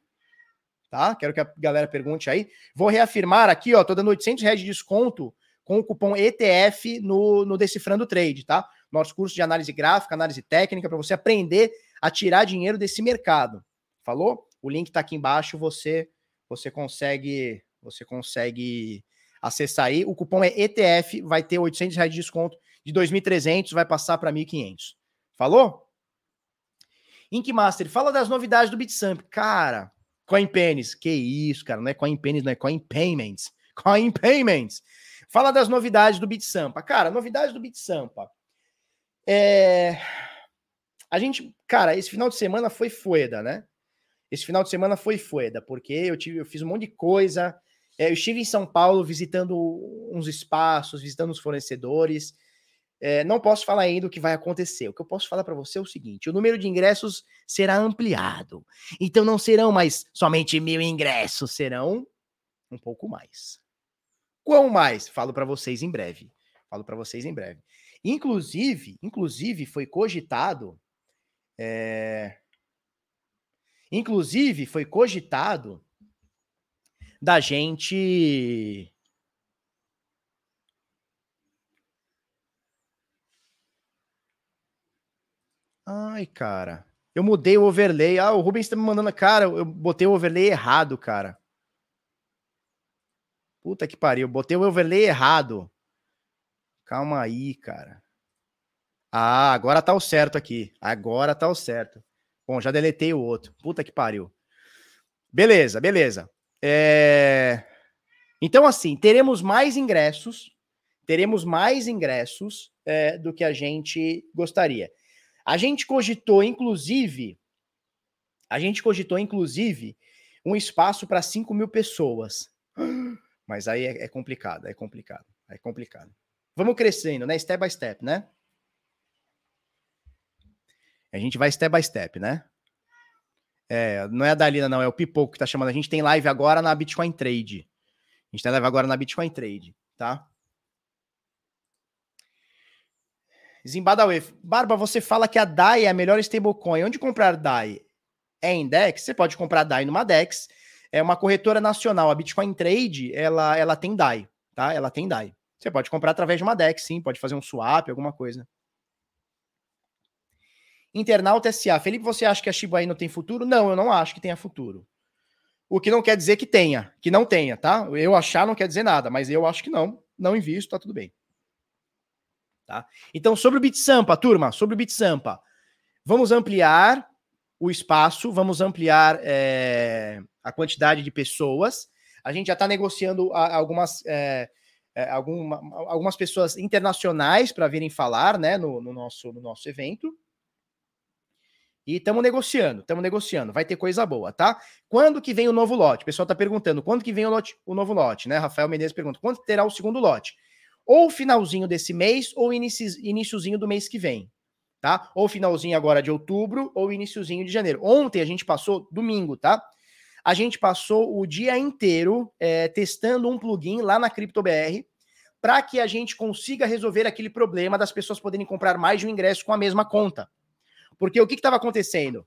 Tá? Quero que a galera pergunte aí. Vou reafirmar aqui, ó. Tô dando 800 reais de desconto com o cupom ETF no, no Decifrando Trade, tá? Nosso curso de análise gráfica, análise técnica, para você aprender a tirar dinheiro desse mercado. Falou? O link tá aqui embaixo, você você consegue você consegue acessar aí. O cupom é ETF, vai ter 800 reais de desconto. De 2.300 vai passar para 1.500. Falou? Inkmaster, fala das novidades do Bitsamp. Cara, CoinPennies, que isso, cara, não é CoinPennies, não é CoinPayments. CoinPayments. Fala das novidades do BitSampa. Cara, novidades do BitSampa. É... A gente, cara, esse final de semana foi foda, né? Esse final de semana foi foda, porque eu tive, eu fiz um monte de coisa. É, eu estive em São Paulo visitando uns espaços, visitando os fornecedores. É, não posso falar ainda o que vai acontecer. O que eu posso falar para você é o seguinte: o número de ingressos será ampliado. Então não serão mais somente mil ingressos, serão um pouco mais. Quão mais? Falo para vocês em breve. Falo para vocês em breve. Inclusive, inclusive foi cogitado. É... Inclusive foi cogitado da gente Ai, cara. Eu mudei o overlay. Ah, o Rubens tá me mandando. Cara, eu botei o overlay errado, cara. Puta que pariu. Botei o overlay errado. Calma aí, cara. Ah, agora tá o certo aqui. Agora tá o certo. Bom, já deletei o outro. Puta que pariu. Beleza, beleza. É... Então, assim, teremos mais ingressos. Teremos mais ingressos é, do que a gente gostaria. A gente cogitou, inclusive, a gente cogitou, inclusive, um espaço para 5 mil pessoas. Mas aí é, é, complicado, é complicado, é complicado. Vamos crescendo, né? Step by step, né? A gente vai step by step, né? É, não é a Dalina, não, é o Pipoco que tá chamando. A gente tem live agora na Bitcoin Trade. A gente tem live agora na Bitcoin Trade, tá? Zimbabwe. Barba, você fala que a DAI é a melhor stablecoin. Onde comprar DAI? É em DEX? Você pode comprar DAI numa DEX. É uma corretora nacional. A Bitcoin Trade, ela, ela tem DAI, tá? Ela tem DAI. Você pode comprar através de uma DEX, sim. Pode fazer um swap, alguma coisa. Internauta SA. Felipe, você acha que a Shiba Inu tem futuro? Não, eu não acho que tenha futuro. O que não quer dizer que tenha, que não tenha, tá? Eu achar não quer dizer nada, mas eu acho que não. Não invisto, tá tudo bem. Tá? Então, sobre o BitSampa, turma, sobre o BitSampa, vamos ampliar o espaço, vamos ampliar é, a quantidade de pessoas. A gente já está negociando algumas, é, alguma, algumas pessoas internacionais para virem falar né, no, no, nosso, no nosso evento. E estamos negociando, estamos negociando. Vai ter coisa boa, tá? Quando que vem o novo lote? O pessoal está perguntando, quando que vem o, lote, o novo lote, né? Rafael Menezes pergunta, quando terá o segundo lote? ou finalzinho desse mês ou iníciozinho do mês que vem, tá? Ou finalzinho agora de outubro ou iníciozinho de janeiro. Ontem a gente passou, domingo, tá? A gente passou o dia inteiro é, testando um plugin lá na CryptoBR para que a gente consiga resolver aquele problema das pessoas poderem comprar mais de um ingresso com a mesma conta. Porque o que estava acontecendo?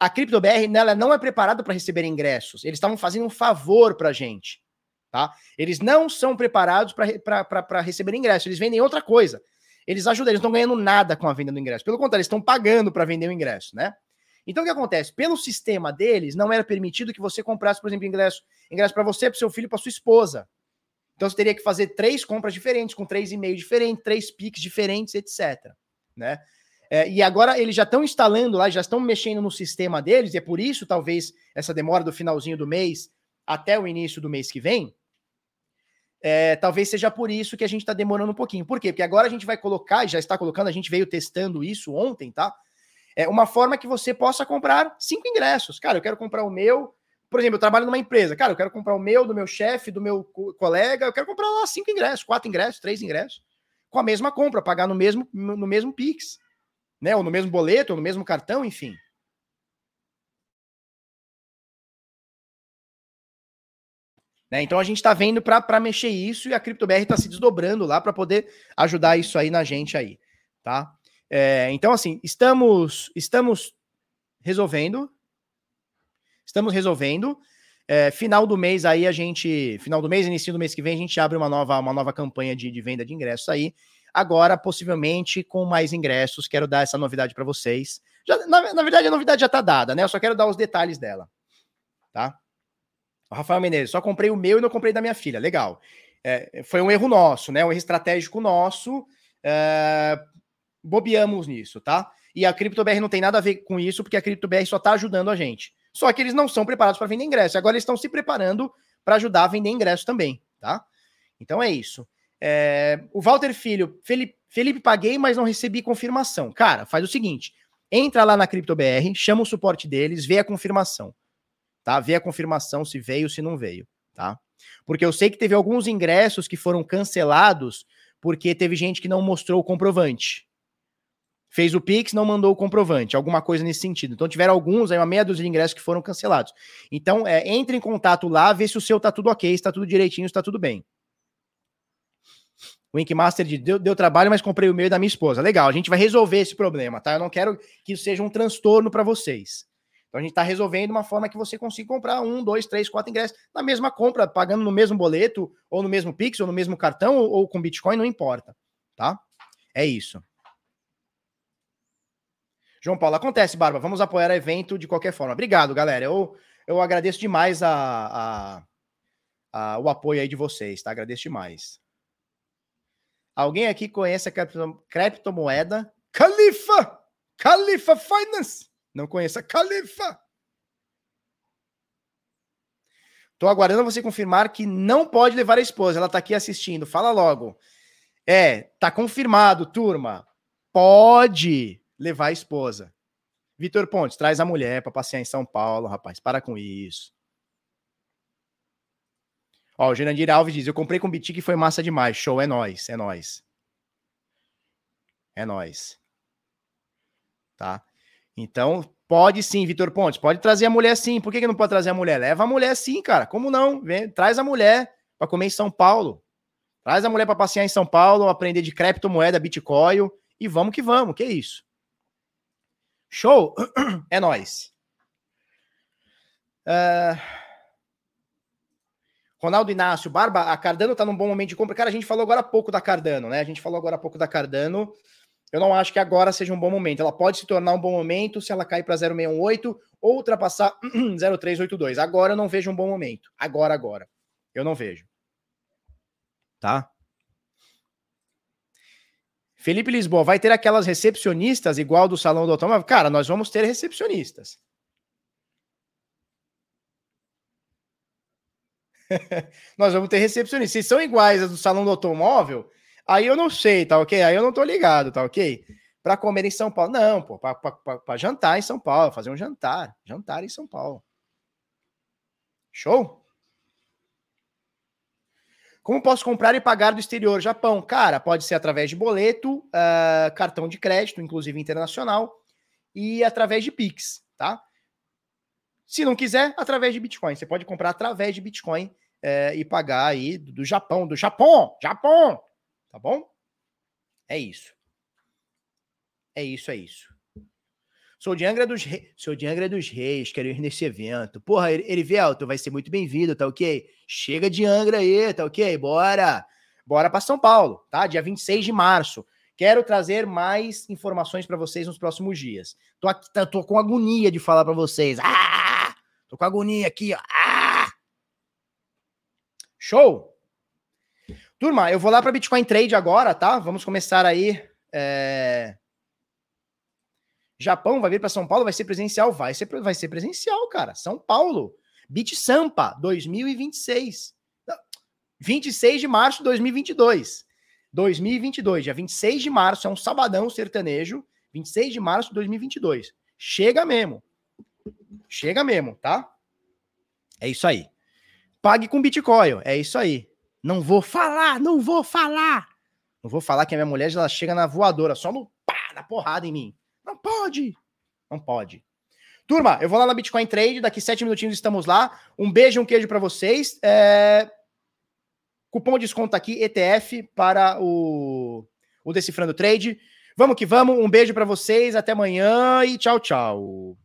A CryptoBR ela não é preparada para receber ingressos. Eles estavam fazendo um favor para a gente. Tá? Eles não são preparados para receber ingresso, eles vendem outra coisa. Eles ajudam, eles não estão ganhando nada com a venda do ingresso. Pelo contrário, eles estão pagando para vender o ingresso, né? Então o que acontece? Pelo sistema deles, não era permitido que você comprasse, por exemplo, ingresso, ingresso para você, para seu filho, para sua esposa. Então você teria que fazer três compras diferentes, com três e-mails diferentes, três piques diferentes, etc. Né? É, e agora eles já estão instalando lá, já estão mexendo no sistema deles, e é por isso, talvez, essa demora do finalzinho do mês até o início do mês que vem, é, talvez seja por isso que a gente está demorando um pouquinho. Por quê? Porque agora a gente vai colocar, e já está colocando, a gente veio testando isso ontem, tá? É uma forma que você possa comprar cinco ingressos. Cara, eu quero comprar o meu. Por exemplo, eu trabalho numa empresa. Cara, eu quero comprar o meu, do meu chefe, do meu colega. Eu quero comprar lá cinco ingressos, quatro ingressos, três ingressos. com a mesma compra, pagar no mesmo, no mesmo Pix, né? Ou no mesmo boleto, ou no mesmo cartão, enfim. Né? Então a gente está vendo para mexer isso e a CryptoBR está se desdobrando lá para poder ajudar isso aí na gente aí, tá? É, então assim estamos estamos resolvendo, estamos resolvendo. É, final do mês aí a gente, final do mês, início do mês que vem a gente abre uma nova uma nova campanha de, de venda de ingressos aí. Agora possivelmente com mais ingressos, quero dar essa novidade para vocês. Já, na, na verdade a novidade já está dada, né? Eu só quero dar os detalhes dela, tá? Rafael Menezes, só comprei o meu e não comprei da minha filha. Legal. É, foi um erro nosso, né? Um erro estratégico nosso. É, bobeamos nisso, tá? E a CryptoBR não tem nada a ver com isso, porque a CryptoBR só está ajudando a gente. Só que eles não são preparados para vender ingresso. Agora eles estão se preparando para ajudar a vender ingresso também, tá? Então é isso. É, o Walter Filho, Felipe, Felipe, paguei, mas não recebi confirmação. Cara, faz o seguinte: entra lá na CryptoBR, chama o suporte deles, vê a confirmação tá? Ver a confirmação se veio, se não veio, tá? Porque eu sei que teve alguns ingressos que foram cancelados porque teve gente que não mostrou o comprovante. Fez o Pix, não mandou o comprovante, alguma coisa nesse sentido. Então tiveram alguns, aí uma meia dúzia de ingressos que foram cancelados. Então, é, entre em contato lá, vê se o seu tá tudo ok, está tudo direitinho, está tudo bem. O Inkmaster deu, deu trabalho, mas comprei o meu da minha esposa. Legal, a gente vai resolver esse problema, tá? Eu não quero que isso seja um transtorno para vocês. Então a gente está resolvendo uma forma que você consiga comprar um, dois, três, quatro ingressos na mesma compra, pagando no mesmo boleto, ou no mesmo Pix, ou no mesmo cartão, ou, ou com Bitcoin, não importa. Tá? É isso. João Paulo, acontece, Barba. Vamos apoiar o evento de qualquer forma. Obrigado, galera. Eu, eu agradeço demais a, a, a, o apoio aí de vocês, tá? Agradeço demais. Alguém aqui conhece a criptomoeda? Califa! Califa Finance! Não conheça Califa. Tô aguardando você confirmar que não pode levar a esposa. Ela tá aqui assistindo. Fala logo. É, tá confirmado, turma. Pode levar a esposa. Vitor Pontes, traz a mulher para passear em São Paulo, rapaz. Para com isso. Ó, o Jurandir Alves diz: Eu comprei com Bitic e foi massa demais. Show, é nós, é nós. É nós. Tá? Então, pode sim, Vitor Pontes, pode trazer a mulher sim. Por que, que não pode trazer a mulher? Leva a mulher sim, cara. Como não? Vem, traz a mulher para comer em São Paulo. Traz a mulher para passear em São Paulo, aprender de criptomoeda, Bitcoin e vamos que vamos. Que isso? Show? É nós. Uh... Ronaldo Inácio, Barba, a Cardano tá num bom momento de compra. Cara, a gente falou agora há pouco da Cardano, né? A gente falou agora há pouco da Cardano. Eu não acho que agora seja um bom momento. Ela pode se tornar um bom momento se ela cair para 0,618 ou ultrapassar 0,382. Agora eu não vejo um bom momento. Agora, agora. Eu não vejo. Tá? Felipe Lisboa, vai ter aquelas recepcionistas igual do Salão do Automóvel? Cara, nós vamos ter recepcionistas. nós vamos ter recepcionistas. Se são iguais as do Salão do Automóvel, Aí eu não sei, tá ok? Aí eu não tô ligado, tá ok? Para comer em São Paulo. Não, pô, para jantar em São Paulo, fazer um jantar. Jantar em São Paulo. Show? Como posso comprar e pagar do exterior? Japão. Cara, pode ser através de boleto, uh, cartão de crédito, inclusive internacional, e através de Pix, tá? Se não quiser, através de Bitcoin. Você pode comprar através de Bitcoin uh, e pagar aí do Japão, do Japão, Japão, Tá bom? É isso. É isso, é isso. Sou de Angra dos Reis, sou de Angra dos Reis, quero ir nesse evento. Porra, Erivelto, vai ser muito bem-vindo, tá ok? Chega de Angra aí, tá ok? Bora! Bora para São Paulo, tá? Dia 26 de março. Quero trazer mais informações para vocês nos próximos dias. Tô, aqui, tá, tô com agonia de falar para vocês. Ah! Tô com agonia aqui, ó. Ah! Show! Turma, eu vou lá para Bitcoin Trade agora, tá? Vamos começar aí. É... Japão vai vir para São Paulo, vai ser presencial? Vai ser, vai ser presencial, cara. São Paulo. Bit Sampa 2026. 26 de março de 2022. 2022, dia 26 de março, é um sabadão sertanejo. 26 de março de 2022. Chega mesmo. Chega mesmo, tá? É isso aí. Pague com Bitcoin, é isso aí. Não vou falar, não vou falar. Não vou falar que a minha mulher ela chega na voadora, só no pá, na porrada em mim. Não pode. Não pode. Turma, eu vou lá na Bitcoin Trade, daqui sete minutinhos estamos lá. Um beijo um queijo para vocês. É... Cupom de desconto aqui, ETF, para o, o Decifrando Trade. Vamos que vamos, um beijo para vocês, até amanhã e tchau, tchau.